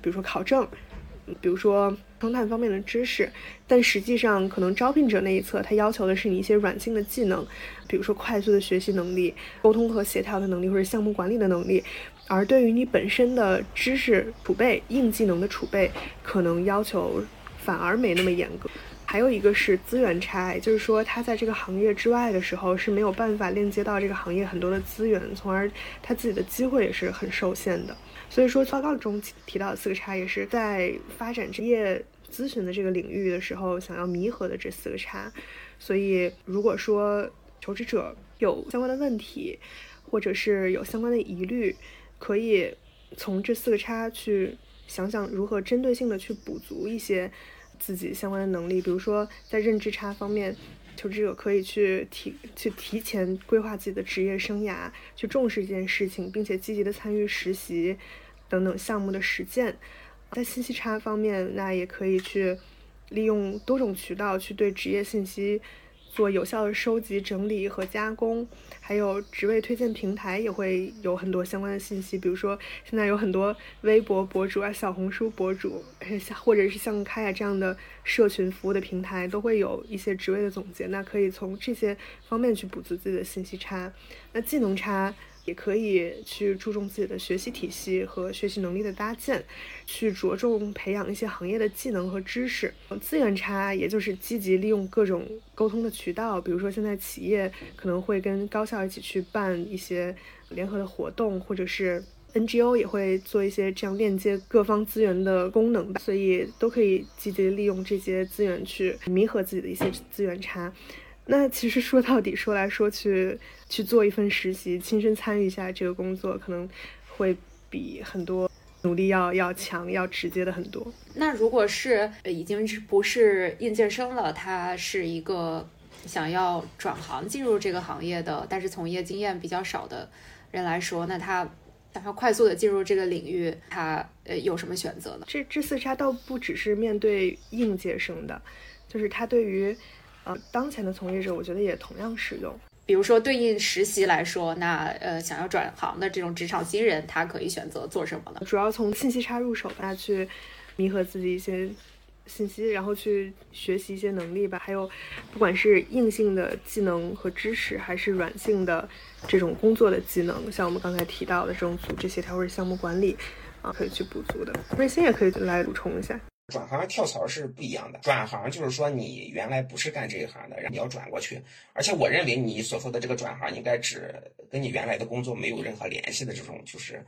比如说考证，比如说双碳方面的知识，但实际上可能招聘者那一侧，他要求的是你一些软性的技能，比如说快速的学习能力、沟通和协调的能力或者项目管理的能力，而对于你本身的知识储备、硬技能的储备，可能要求反而没那么严格。还有一个是资源差，就是说他在这个行业之外的时候是没有办法链接到这个行业很多的资源，从而他自己的机会也是很受限的。所以说报告中提到的四个差，也是在发展职业咨询的这个领域的时候想要弥合的这四个差。所以如果说求职者有相关的问题，或者是有相关的疑虑，可以从这四个差去想想如何针对性的去补足一些。自己相关的能力，比如说在认知差方面，求职者可以去提去提前规划自己的职业生涯，去重视这件事情，并且积极的参与实习等等项目的实践。在信息差方面，那也可以去利用多种渠道去对职业信息。做有效的收集、整理和加工，还有职位推荐平台也会有很多相关的信息。比如说，现在有很多微博博主啊、小红书博主，或者是像开雅这样的社群服务的平台，都会有一些职位的总结。那可以从这些方面去补足自己的信息差。那技能差。也可以去注重自己的学习体系和学习能力的搭建，去着重培养一些行业的技能和知识。资源差，也就是积极利用各种沟通的渠道，比如说现在企业可能会跟高校一起去办一些联合的活动，或者是 NGO 也会做一些这样链接各方资源的功能吧，所以都可以积极利用这些资源去弥合自己的一些资源差。那其实说到底，说来说去，去做一份实习，亲身参与一下这个工作，可能会比很多努力要要强，要直接的很多。那如果是已经不是应届生了，他是一个想要转行进入这个行业的，但是从业经验比较少的人来说，那他想要快速的进入这个领域，他呃有什么选择呢？这这四他倒不只是面对应届生的，就是他对于。呃，当前的从业者，我觉得也同样适用。比如说，对应实习来说，那呃，想要转行的这种职场新人，他可以选择做什么呢？主要从信息差入手吧，去弥合自己一些信息，然后去学习一些能力吧。还有，不管是硬性的技能和知识，还是软性的这种工作的技能，像我们刚才提到的这种组织协调或者项目管理，啊，可以去补足的。瑞鑫也可以来补充一下。转行跳槽是不一样的，转行就是说你原来不是干这一行的，然后你要转过去。而且我认为你所说的这个转行应该指跟你原来的工作没有任何联系的这种，就是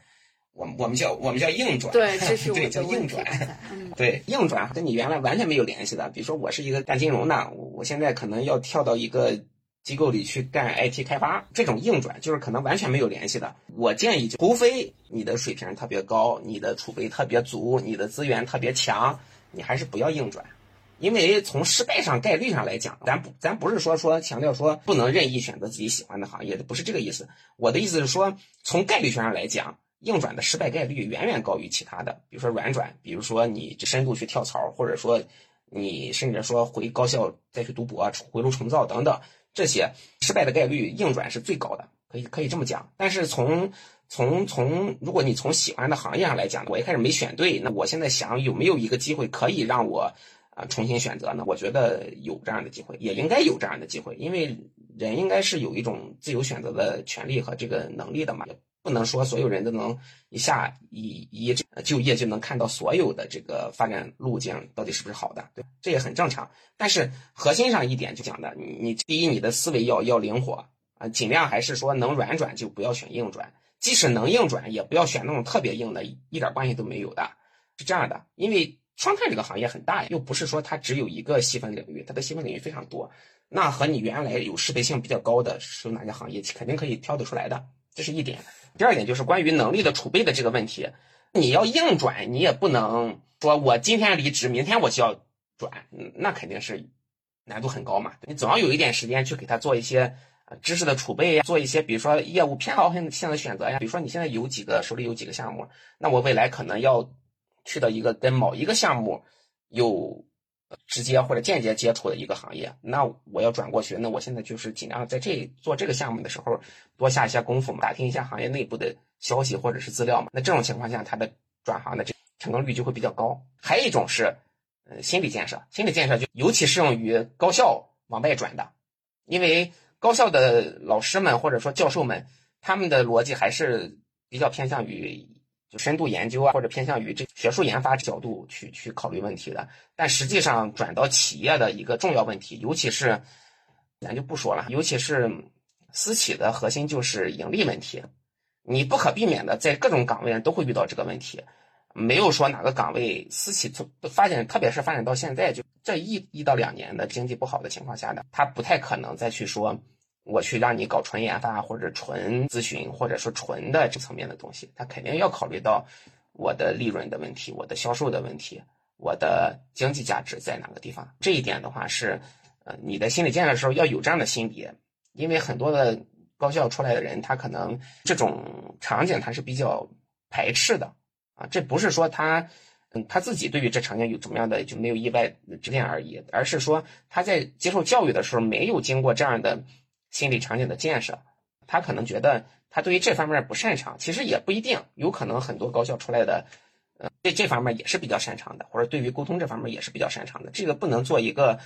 我们我们叫我们叫硬转，对，这是 对叫硬转，对硬转跟你原来完全没有联系的。比如说我是一个干金融的，我现在可能要跳到一个。机构里去干 IT 开发，这种硬转就是可能完全没有联系的。我建议就，除非你的水平特别高，你的储备特别足，你的资源特别强，你还是不要硬转。因为从失败上概率上来讲，咱不咱不是说说强调说不能任意选择自己喜欢的行业，不是这个意思。我的意思是说，从概率学上来讲，硬转的失败概率远远高于其他的，比如说软转，比如说你深度去跳槽，或者说你甚至说回高校再去读博、回炉重造等等。这些失败的概率硬转是最高的，可以可以这么讲。但是从从从如果你从喜欢的行业上来讲，我一开始没选对，那我现在想有没有一个机会可以让我啊重新选择呢？我觉得有这样的机会，也应该有这样的机会，因为人应该是有一种自由选择的权利和这个能力的嘛。不能说所有人都能一下一一就业就能看到所有的这个发展路径到底是不是好的，对，这也很正常。但是核心上一点就讲的，你你第一，你的思维要要灵活啊，尽量还是说能软转就不要选硬转，即使能硬转，也不要选那种特别硬的，一点关系都没有的，是这样的。因为双碳这个行业很大呀，又不是说它只有一个细分领域，它的细分领域非常多。那和你原来有适配性比较高的是哪些行业，肯定可以挑得出来的，这是一点。第二点就是关于能力的储备的这个问题，你要硬转，你也不能说我今天离职，明天我就要转，那肯定是难度很高嘛。你总要有一点时间去给他做一些知识的储备呀，做一些比如说业务偏好性性的选择呀。比如说你现在有几个手里有几个项目，那我未来可能要去到一个跟某一个项目有。直接或者间接接触的一个行业，那我要转过去，那我现在就是尽量在这做这个项目的时候多下一些功夫嘛，打听一下行业内部的消息或者是资料嘛。那这种情况下，它的转行的这成功率就会比较高。还有一种是，呃，心理建设，心理建设就尤其适用于高校往外转的，因为高校的老师们或者说教授们，他们的逻辑还是比较偏向于就。深度研究啊，或者偏向于这学术研发角度去去考虑问题的，但实际上转到企业的一个重要问题，尤其是咱就不说了，尤其是私企的核心就是盈利问题，你不可避免的在各种岗位上都会遇到这个问题，没有说哪个岗位私企从发展，特别是发展到现在就这一一到两年的经济不好的情况下的，他不太可能再去说。我去让你搞纯研发或者纯咨询，或者说纯的这层面的东西，他肯定要考虑到我的利润的问题，我的销售的问题，我的经济价值在哪个地方。这一点的话是，呃，你的心理建设的时候要有这样的心理，因为很多的高校出来的人，他可能这种场景他是比较排斥的啊。这不是说他，嗯，他自己对于这场景有怎么样的就没有意外之见而已，而是说他在接受教育的时候没有经过这样的。心理场景的建设，他可能觉得他对于这方面不擅长，其实也不一定，有可能很多高校出来的，呃，对这方面也是比较擅长的，或者对于沟通这方面也是比较擅长的。这个不能做一个，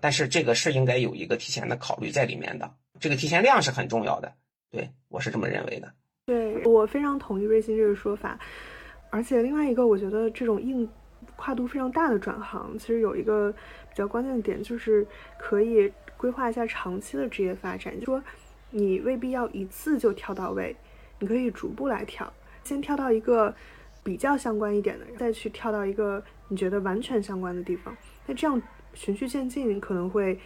但是这个是应该有一个提前的考虑在里面的，这个提前量是很重要的。对我是这么认为的。对我非常同意瑞鑫这个说法，而且另外一个，我觉得这种硬跨度非常大的转行，其实有一个比较关键的点，就是可以。规划一下长期的职业发展，就说你未必要一次就跳到位，你可以逐步来跳，先跳到一个比较相关一点的，再去跳到一个你觉得完全相关的地方。那这样循序渐进可能会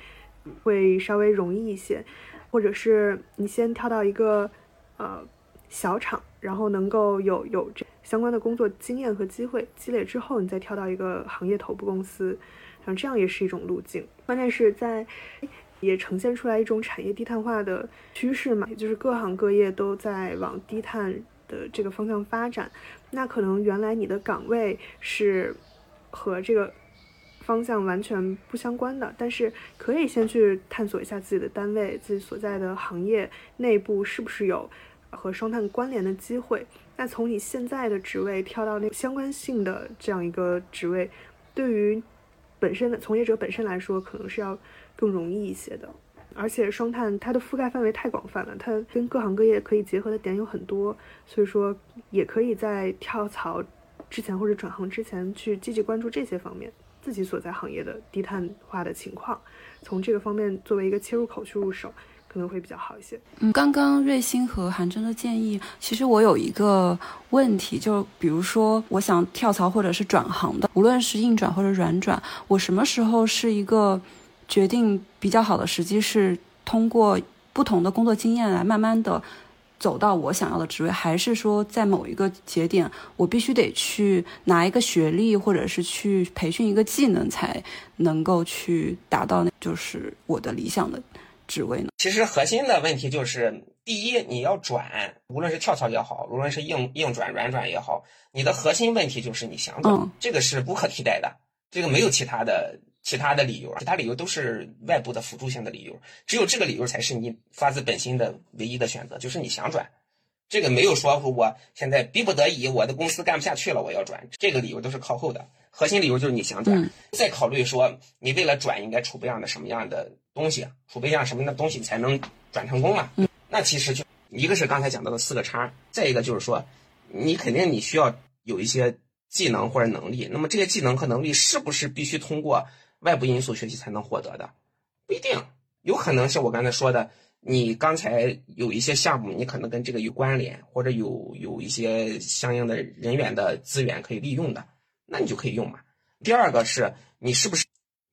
会稍微容易一些，或者是你先跳到一个呃小厂，然后能够有有这相关的工作经验和机会积累之后，你再跳到一个行业头部公司。这样也是一种路径，关键是在也呈现出来一种产业低碳化的趋势嘛，也就是各行各业都在往低碳的这个方向发展。那可能原来你的岗位是和这个方向完全不相关的，但是可以先去探索一下自己的单位、自己所在的行业内部是不是有和双碳关联的机会。那从你现在的职位跳到那相关性的这样一个职位，对于本身的从业者本身来说，可能是要更容易一些的，而且双碳它的覆盖范围太广泛了，它跟各行各业可以结合的点有很多，所以说也可以在跳槽之前或者转行之前去积极关注这些方面，自己所在行业的低碳化的情况，从这个方面作为一个切入口去入手。可能会比较好一些。嗯，刚刚瑞星和韩真的建议，其实我有一个问题，就比如说我想跳槽或者是转行的，无论是硬转或者软转，我什么时候是一个决定比较好的时机？是通过不同的工作经验来慢慢的走到我想要的职位，还是说在某一个节点，我必须得去拿一个学历，或者是去培训一个技能，才能够去达到那就是我的理想的？职位呢？其实核心的问题就是，第一，你要转，无论是跳槽也好，无论是硬硬转、软转也好，你的核心问题就是你想转，这个是不可替代的，这个没有其他的其他的理由，其他理由都是外部的辅助性的理由，只有这个理由才是你发自本心的唯一的选择，就是你想转，这个没有说我现在逼不得已，我的公司干不下去了，我要转，这个理由都是靠后的。核心理由就是你想转，再考虑说你为了转应该储备样的什么样的东西，储备量什么样的东西才能转成功嘛？那其实就一个是刚才讲到的四个叉，再一个就是说你肯定你需要有一些技能或者能力，那么这些技能和能力是不是必须通过外部因素学习才能获得的？不一定，有可能是我刚才说的。你刚才有一些项目，你可能跟这个有关联，或者有有一些相应的人员的资源可以利用的，那你就可以用嘛。第二个是你是不是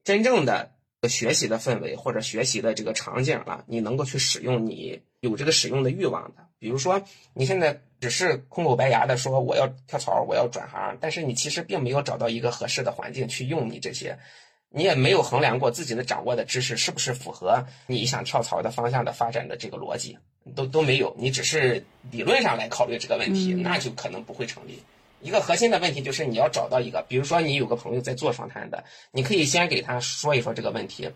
真正的学习的氛围或者学习的这个场景了，你能够去使用，你有这个使用的欲望的。比如说你现在只是空口白牙的说我要跳槽，我要转行，但是你其实并没有找到一个合适的环境去用你这些。你也没有衡量过自己的掌握的知识是不是符合你想跳槽的方向的发展的这个逻辑，都都没有。你只是理论上来考虑这个问题，那就可能不会成立。一个核心的问题就是你要找到一个，比如说你有个朋友在做双碳的，你可以先给他说一说这个问题，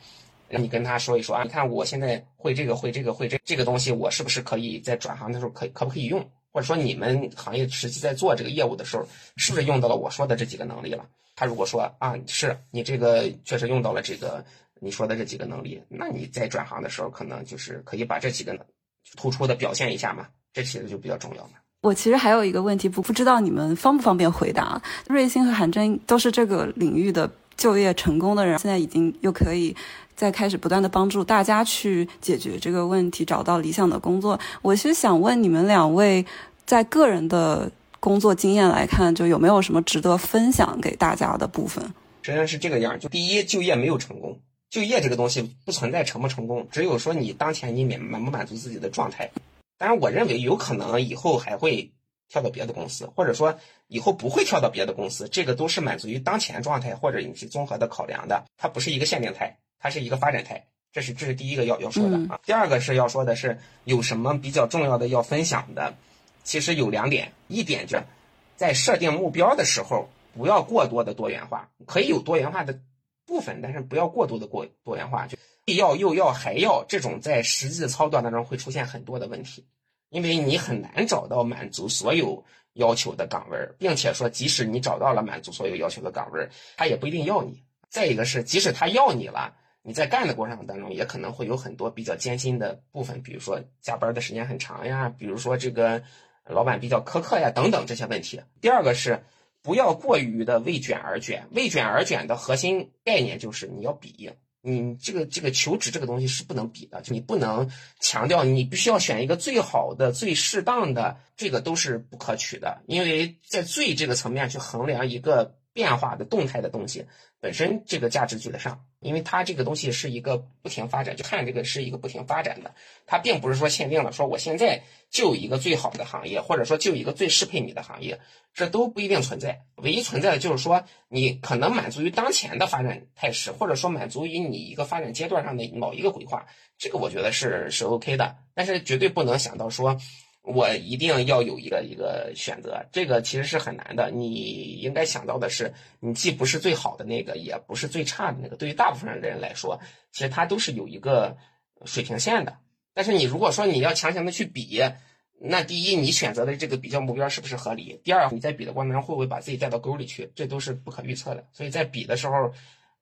让你跟他说一说啊，你看我现在会这个会这个会这这个东西，我是不是可以在转行的时候可可不可以用？或者说你们行业实际在做这个业务的时候，是不是用到了我说的这几个能力了？他如果说啊，是你这个确实用到了这个你说的这几个能力，那你在转行的时候，可能就是可以把这几个突出的表现一下嘛，这其实就比较重要嘛。我其实还有一个问题，不不知道你们方不方便回答。瑞星和韩真都是这个领域的就业成功的人，现在已经又可以再开始不断的帮助大家去解决这个问题，找到理想的工作。我其实想问你们两位，在个人的。工作经验来看，就有没有什么值得分享给大家的部分？实际上是这个样，就第一，就业没有成功，就业这个东西不存在成不成功，只有说你当前你满满不满足自己的状态。当然，我认为有可能以后还会跳到别的公司，或者说以后不会跳到别的公司，这个都是满足于当前状态或者你是综合的考量的，它不是一个限定态，它是一个发展态。这是这是第一个要要说的啊。第二个是要说的是有什么比较重要的要分享的。其实有两点，一点就是，在设定目标的时候，不要过多的多元化，可以有多元化的部分，但是不要过多的过多元化，就既要又要还要，这种在实际操作当中会出现很多的问题，因为你很难找到满足所有要求的岗位，并且说，即使你找到了满足所有要求的岗位，他也不一定要你。再一个是，即使他要你了，你在干的过程当中，也可能会有很多比较艰辛的部分，比如说加班的时间很长呀，比如说这个。老板比较苛刻呀，等等这些问题。第二个是不要过于的为卷而卷，为卷而卷的核心概念就是你要比，你这个这个求职这个东西是不能比的，就你不能强调你必须要选一个最好的、最适当的，这个都是不可取的，因为在最这个层面去衡量一个变化的动态的东西。本身这个价值就得上，因为它这个东西是一个不停发展，就看这个是一个不停发展的，它并不是说限定了说我现在就有一个最好的行业，或者说就一个最适配你的行业，这都不一定存在。唯一存在的就是说你可能满足于当前的发展态势，或者说满足于你一个发展阶段上的某一个规划，这个我觉得是是 OK 的，但是绝对不能想到说。我一定要有一个一个选择，这个其实是很难的。你应该想到的是，你既不是最好的那个，也不是最差的那个。对于大部分人来说，其实它都是有一个水平线的。但是你如果说你要强行的去比，那第一，你选择的这个比较目标是不是合理？第二，你在比的过程中会不会把自己带到沟里去？这都是不可预测的。所以在比的时候，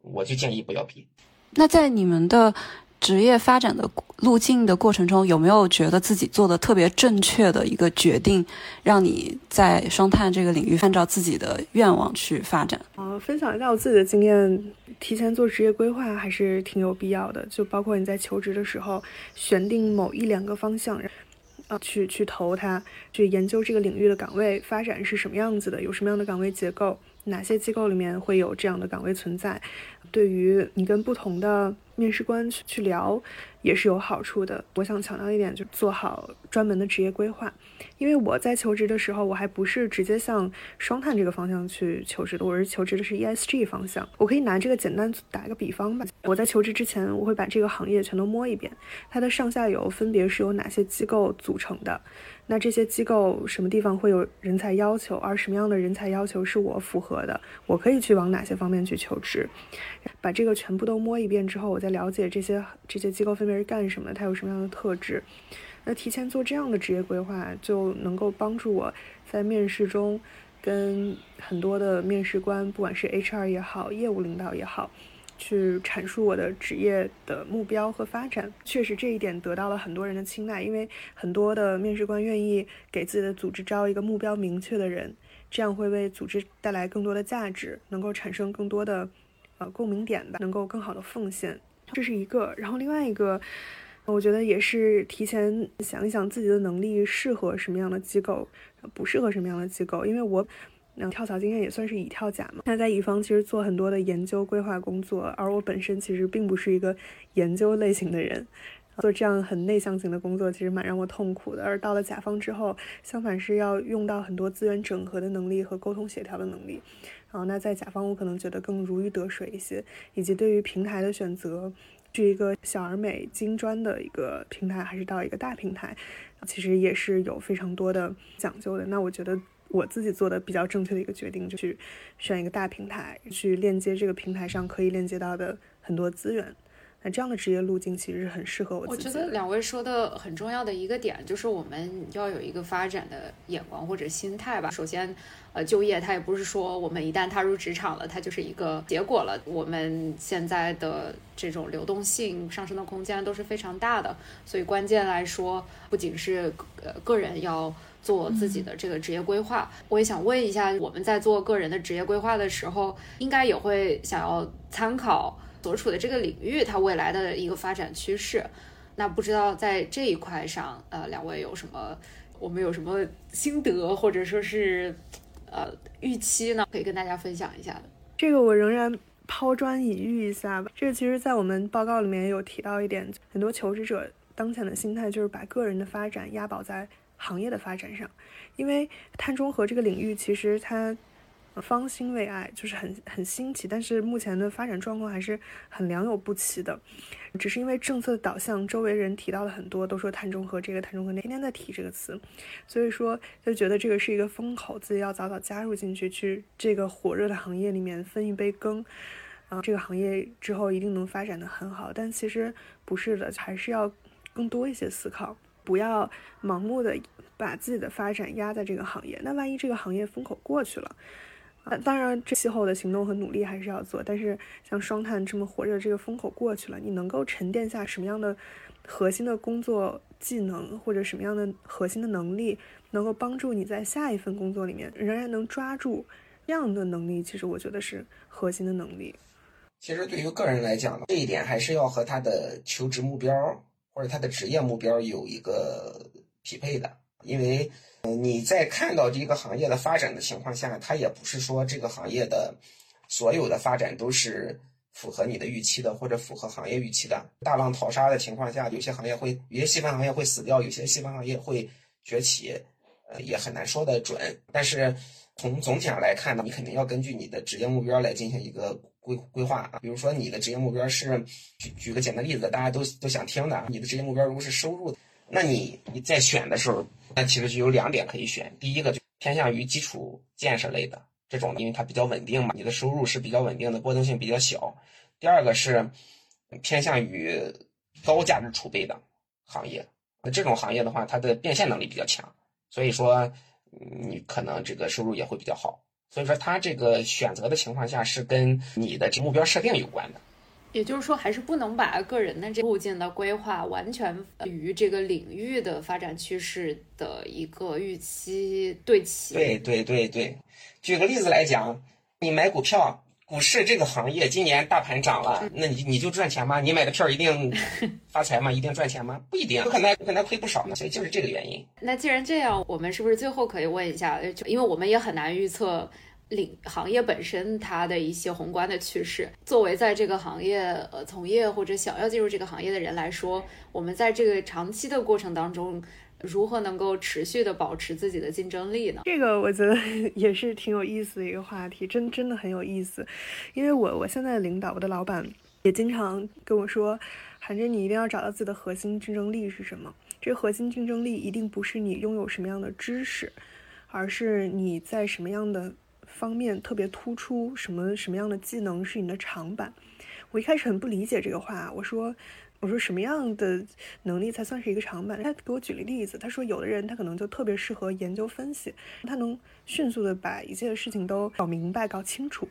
我就建议不要比。那在你们的。职业发展的路径的过程中，有没有觉得自己做的特别正确的一个决定，让你在双碳这个领域按照自己的愿望去发展？呃，分享一下我自己的经验，提前做职业规划还是挺有必要的。就包括你在求职的时候，选定某一两个方向，呃，去去投它，去研究这个领域的岗位发展是什么样子的，有什么样的岗位结构，哪些机构里面会有这样的岗位存在。对于你跟不同的面试官去去聊，也是有好处的。我想强调一点，就做好专门的职业规划。因为我在求职的时候，我还不是直接向双碳这个方向去求职的，我是求职的是 ESG 方向。我可以拿这个简单打一个比方吧。我在求职之前，我会把这个行业全都摸一遍，它的上下游分别是由哪些机构组成的。那这些机构什么地方会有人才要求，而什么样的人才要求是我符合的，我可以去往哪些方面去求职？把这个全部都摸一遍之后，我再了解这些这些机构分别是干什么，的，它有什么样的特质。那提前做这样的职业规划，就能够帮助我在面试中跟很多的面试官，不管是 HR 也好，业务领导也好。去阐述我的职业的目标和发展，确实这一点得到了很多人的青睐，因为很多的面试官愿意给自己的组织招一个目标明确的人，这样会为组织带来更多的价值，能够产生更多的呃共鸣点吧，能够更好的奉献，这是一个。然后另外一个，我觉得也是提前想一想自己的能力适合什么样的机构，不适合什么样的机构，因为我。那跳槽经验也算是乙跳甲嘛。那在乙方其实做很多的研究规划工作，而我本身其实并不是一个研究类型的人，做这样很内向型的工作其实蛮让我痛苦的。而到了甲方之后，相反是要用到很多资源整合的能力和沟通协调的能力。然后那在甲方我可能觉得更如鱼得水一些，以及对于平台的选择，是一个小而美精专的一个平台，还是到一个大平台，其实也是有非常多的讲究的。那我觉得。我自己做的比较正确的一个决定，就是选一个大平台，去链接这个平台上可以链接到的很多资源。那这样的职业路径其实是很适合我自己。我觉得两位说的很重要的一个点，就是我们要有一个发展的眼光或者心态吧。首先，呃，就业它也不是说我们一旦踏入职场了，它就是一个结果了。我们现在的这种流动性、上升的空间都是非常大的，所以关键来说，不仅是呃个人要。做自己的这个职业规划，我也想问一下，我们在做个人的职业规划的时候，应该也会想要参考所处的这个领域它未来的一个发展趋势。那不知道在这一块上，呃，两位有什么，我们有什么心得或者说是呃预期呢？可以跟大家分享一下。这个我仍然抛砖引玉一下吧。这个其实在我们报告里面也有提到一点，很多求职者当前的心态就是把个人的发展押宝在。行业的发展上，因为碳中和这个领域其实它方兴未艾，就是很很新奇，但是目前的发展状况还是很良莠不齐的。只是因为政策的导向，周围人提到了很多，都说碳中和这个碳中和，天天在提这个词，所以说就觉得这个是一个风口，自己要早早加入进去，去这个火热的行业里面分一杯羹，啊，这个行业之后一定能发展的很好。但其实不是的，还是要更多一些思考。不要盲目的把自己的发展压在这个行业，那万一这个行业风口过去了，啊，当然这气候的行动和努力还是要做。但是像双碳这么火热，这个风口过去了，你能够沉淀下什么样的核心的工作技能，或者什么样的核心的能力，能够帮助你在下一份工作里面仍然能抓住这样的能力？其实我觉得是核心的能力。其实对于个人来讲呢，这一点还是要和他的求职目标。或者他的职业目标有一个匹配的，因为，嗯，你在看到这个行业的发展的情况下，它也不是说这个行业的所有的发展都是符合你的预期的，或者符合行业预期的。大浪淘沙的情况下，有些行业会，有些细分行业会死掉，有些细分行业会崛起，呃，也很难说的准。但是从总体上来看呢，你肯定要根据你的职业目标来进行一个。规规划啊，比如说你的职业目标是，举举个简单例子，大家都都想听的，你的职业目标如果是收入，那你你在选的时候，那其实就有两点可以选。第一个就偏向于基础建设类的这种，因为它比较稳定嘛，你的收入是比较稳定的，波动性比较小。第二个是偏向于高价值储备的行业，那这种行业的话，它的变现能力比较强，所以说你可能这个收入也会比较好。所以说，他这个选择的情况下是跟你的目标设定有关的。也就是说，还是不能把个人的这路径的规划完全与这个领域的发展趋势的一个预期对齐。对对对对，举个例子来讲，你买股票。股市这个行业今年大盘涨了，那你你就赚钱吗？你买的票一定 发财吗？一定赚钱吗？不一定，有可能可能亏不少呢。所以就是这个原因。那既然这样，我们是不是最后可以问一下？就因为我们也很难预测领行业本身它的一些宏观的趋势。作为在这个行业呃从业或者想要进入这个行业的人来说，我们在这个长期的过程当中。如何能够持续的保持自己的竞争力呢？这个我觉得 也是挺有意思的一个话题，真真的很有意思。因为我我现在的领导，我的老板也经常跟我说，韩真，你一定要找到自己的核心竞争力是什么。这核心竞争力一定不是你拥有什么样的知识，而是你在什么样的方面特别突出，什么什么样的技能是你的长板。我一开始很不理解这个话，我说。我说什么样的能力才算是一个长板？他给我举了例子，他说有的人他可能就特别适合研究分析，他能迅速的把一切事情都搞明白、搞清楚。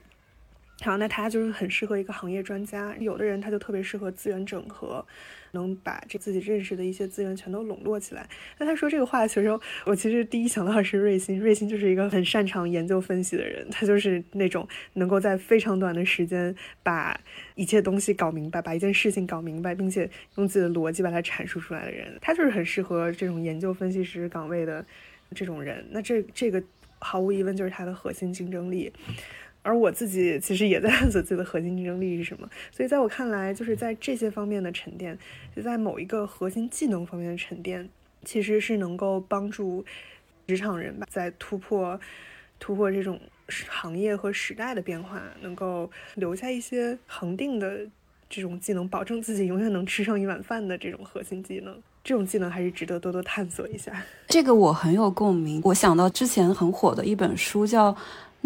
好，那他就是很适合一个行业专家。有的人他就特别适合资源整合，能把这自己认识的一些资源全都笼络起来。那他说这个话的时候，我其实第一想到的是瑞鑫。瑞鑫就是一个很擅长研究分析的人，他就是那种能够在非常短的时间把一切东西搞明白，把一件事情搞明白，并且用自己的逻辑把它阐述出来的人。他就是很适合这种研究分析师岗位的这种人。那这这个毫无疑问就是他的核心竞争力。而我自己其实也在探 索自己的核心竞争力是什么，所以在我看来，就是在这些方面的沉淀，就在某一个核心技能方面的沉淀，其实是能够帮助职场人吧，在突破突破这种行业和时代的变化，能够留下一些恒定的这种技能，保证自己永远能吃上一碗饭的这种核心技能。这种技能还是值得多多探索一下。这个我很有共鸣，我想到之前很火的一本书叫。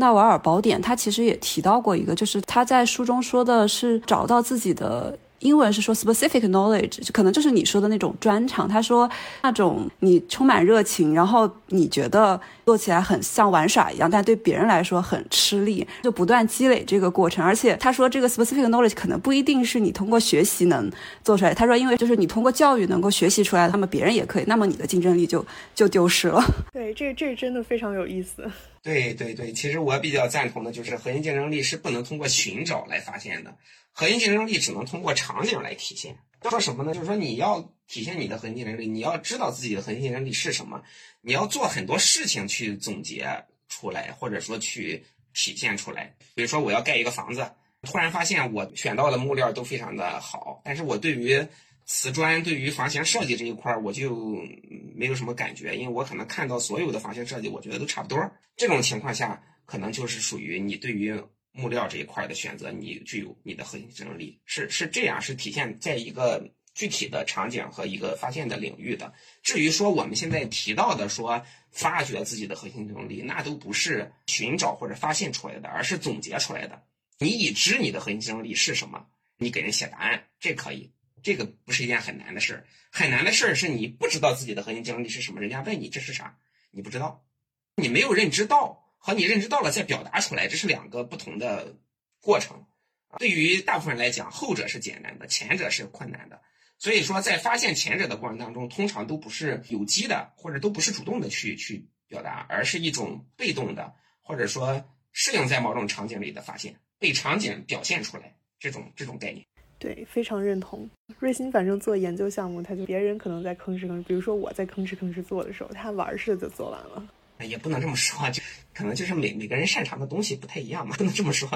纳瓦尔宝典，他其实也提到过一个，就是他在书中说的是找到自己的。英文是说 specific knowledge，可能就是你说的那种专长。他说那种你充满热情，然后你觉得做起来很像玩耍一样，但对别人来说很吃力，就不断积累这个过程。而且他说这个 specific knowledge 可能不一定是你通过学习能做出来。他说因为就是你通过教育能够学习出来，那么别人也可以，那么你的竞争力就就丢失了。对，这这真的非常有意思。对对对，其实我比较赞同的就是核心竞争力是不能通过寻找来发现的。核心竞争力只能通过场景来体现。说什么呢？就是说你要体现你的核心竞争力，你要知道自己的核心竞争力是什么，你要做很多事情去总结出来，或者说去体现出来。比如说我要盖一个房子，突然发现我选到的木料都非常的好，但是我对于瓷砖、对于房型设计这一块我就没有什么感觉，因为我可能看到所有的房型设计，我觉得都差不多。这种情况下，可能就是属于你对于。木料这一块的选择，你具有你的核心竞争力，是是这样，是体现在一个具体的场景和一个发现的领域的。至于说我们现在提到的说发掘自己的核心竞争力，那都不是寻找或者发现出来的，而是总结出来的。你已知你的核心竞争力是什么，你给人写答案，这可以，这个不是一件很难的事儿。很难的事儿是你不知道自己的核心竞争力是什么，人家问你这是啥，你不知道，你没有认知到。和你认知到了再表达出来，这是两个不同的过程。对于大部分人来讲，后者是简单的，前者是困难的。所以说，在发现前者的过程当中，通常都不是有机的，或者都不是主动的去去表达，而是一种被动的，或者说适应在某种场景里的发现，被场景表现出来这种这种概念。对，非常认同。瑞鑫反正做研究项目，他就别人可能在吭哧吭哧，比如说我在吭哧吭哧做的时候，他玩似的就做完了。也不能这么说，就可能就是每每个人擅长的东西不太一样嘛，不能这么说。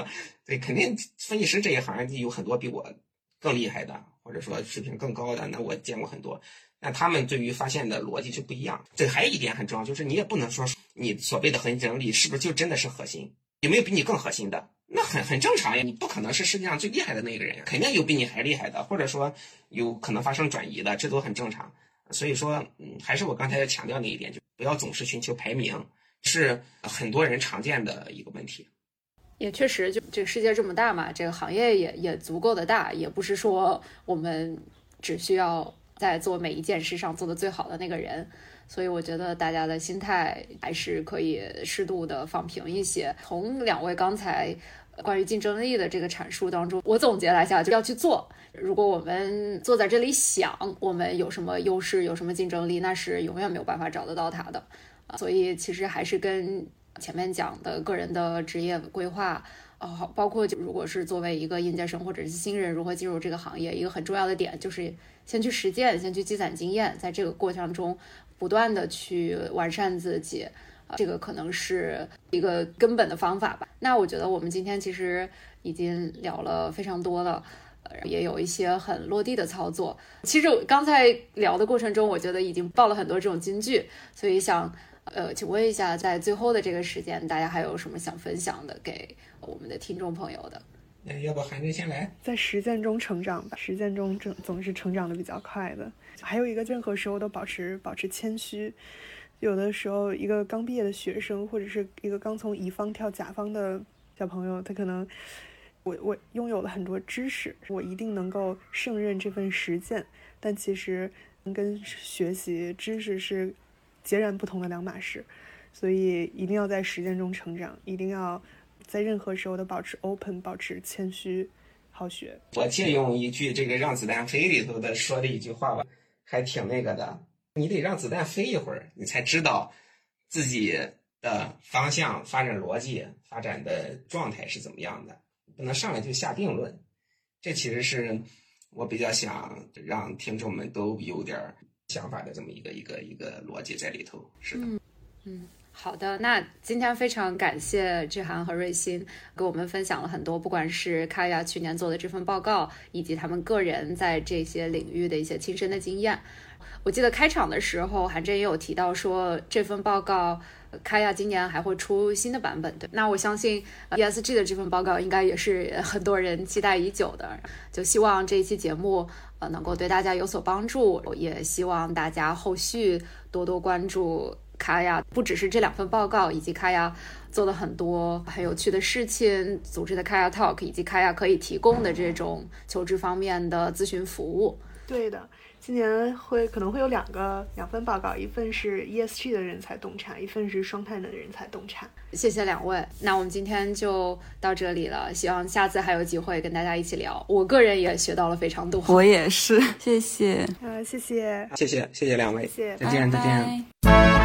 对，肯定分析师这一行有很多比我更厉害的，或者说水平更高的，那我见过很多。那他们对于发现的逻辑就不一样。这还有一点很重要，就是你也不能说你所谓的核心竞争力是不是就真的是核心？有没有比你更核心的？那很很正常呀，你不可能是世界上最厉害的那个人，肯定有比你还厉害的，或者说有可能发生转移的，这都很正常。所以说，嗯，还是我刚才要强调那一点，就不要总是寻求排名，是很多人常见的一个问题。也确实，就这个世界这么大嘛，这个行业也也足够的大，也不是说我们只需要在做每一件事上做的最好的那个人。所以我觉得大家的心态还是可以适度的放平一些。从两位刚才关于竞争力的这个阐述当中，我总结了一下，就要去做。如果我们坐在这里想我们有什么优势、有什么竞争力，那是永远没有办法找得到它的。所以其实还是跟前面讲的个人的职业规划，哦，包括就如果是作为一个应届生或者是新人如何进入这个行业，一个很重要的点就是先去实践，先去积攒经验，在这个过程中不断的去完善自己，这个可能是一个根本的方法吧。那我觉得我们今天其实已经聊了非常多了。也有一些很落地的操作。其实刚才聊的过程中，我觉得已经爆了很多这种金句，所以想呃，请问一下，在最后的这个时间，大家还有什么想分享的给我们的听众朋友的？那要不韩真先来？在实践中成长吧，实践中总总是成长的比较快的。还有一个，任何时候都保持保持谦虚。有的时候，一个刚毕业的学生，或者是一个刚从乙方跳甲方的小朋友，他可能。我我拥有了很多知识，我一定能够胜任这份实践。但其实跟学习知识是截然不同的两码事，所以一定要在实践中成长，一定要在任何时候都保持 open，保持谦虚，好学。我借用一句这个《让子弹飞》里头的说的一句话吧，还挺那个的。你得让子弹飞一会儿，你才知道自己的方向、发展逻辑、发展的状态是怎么样的，不能上来就下定论。这其实是。我比较想让听众们都有点想法的这么一个一个一个逻辑在里头，是的。嗯，好的。那今天非常感谢志涵和瑞鑫给我们分享了很多，不管是卡亚去年做的这份报告，以及他们个人在这些领域的一些亲身的经验。我记得开场的时候，韩真也有提到说这份报告。开亚今年还会出新的版本，对，那我相信 ESG 的这份报告应该也是很多人期待已久的，就希望这一期节目呃能够对大家有所帮助，也希望大家后续多多关注卡亚，不只是这两份报告，以及卡亚做了很多很有趣的事情，组织的卡亚 Talk，以及卡亚可以提供的这种求职方面的咨询服务。对的。今年会可能会有两个两份报告，一份是 ESG 的人才洞察，一份是双碳的人才洞察。谢谢两位，那我们今天就到这里了，希望下次还有机会跟大家一起聊。我个人也学到了非常多，我也是，谢谢，啊，谢谢，谢谢，谢谢两位，谢谢，再见，再见。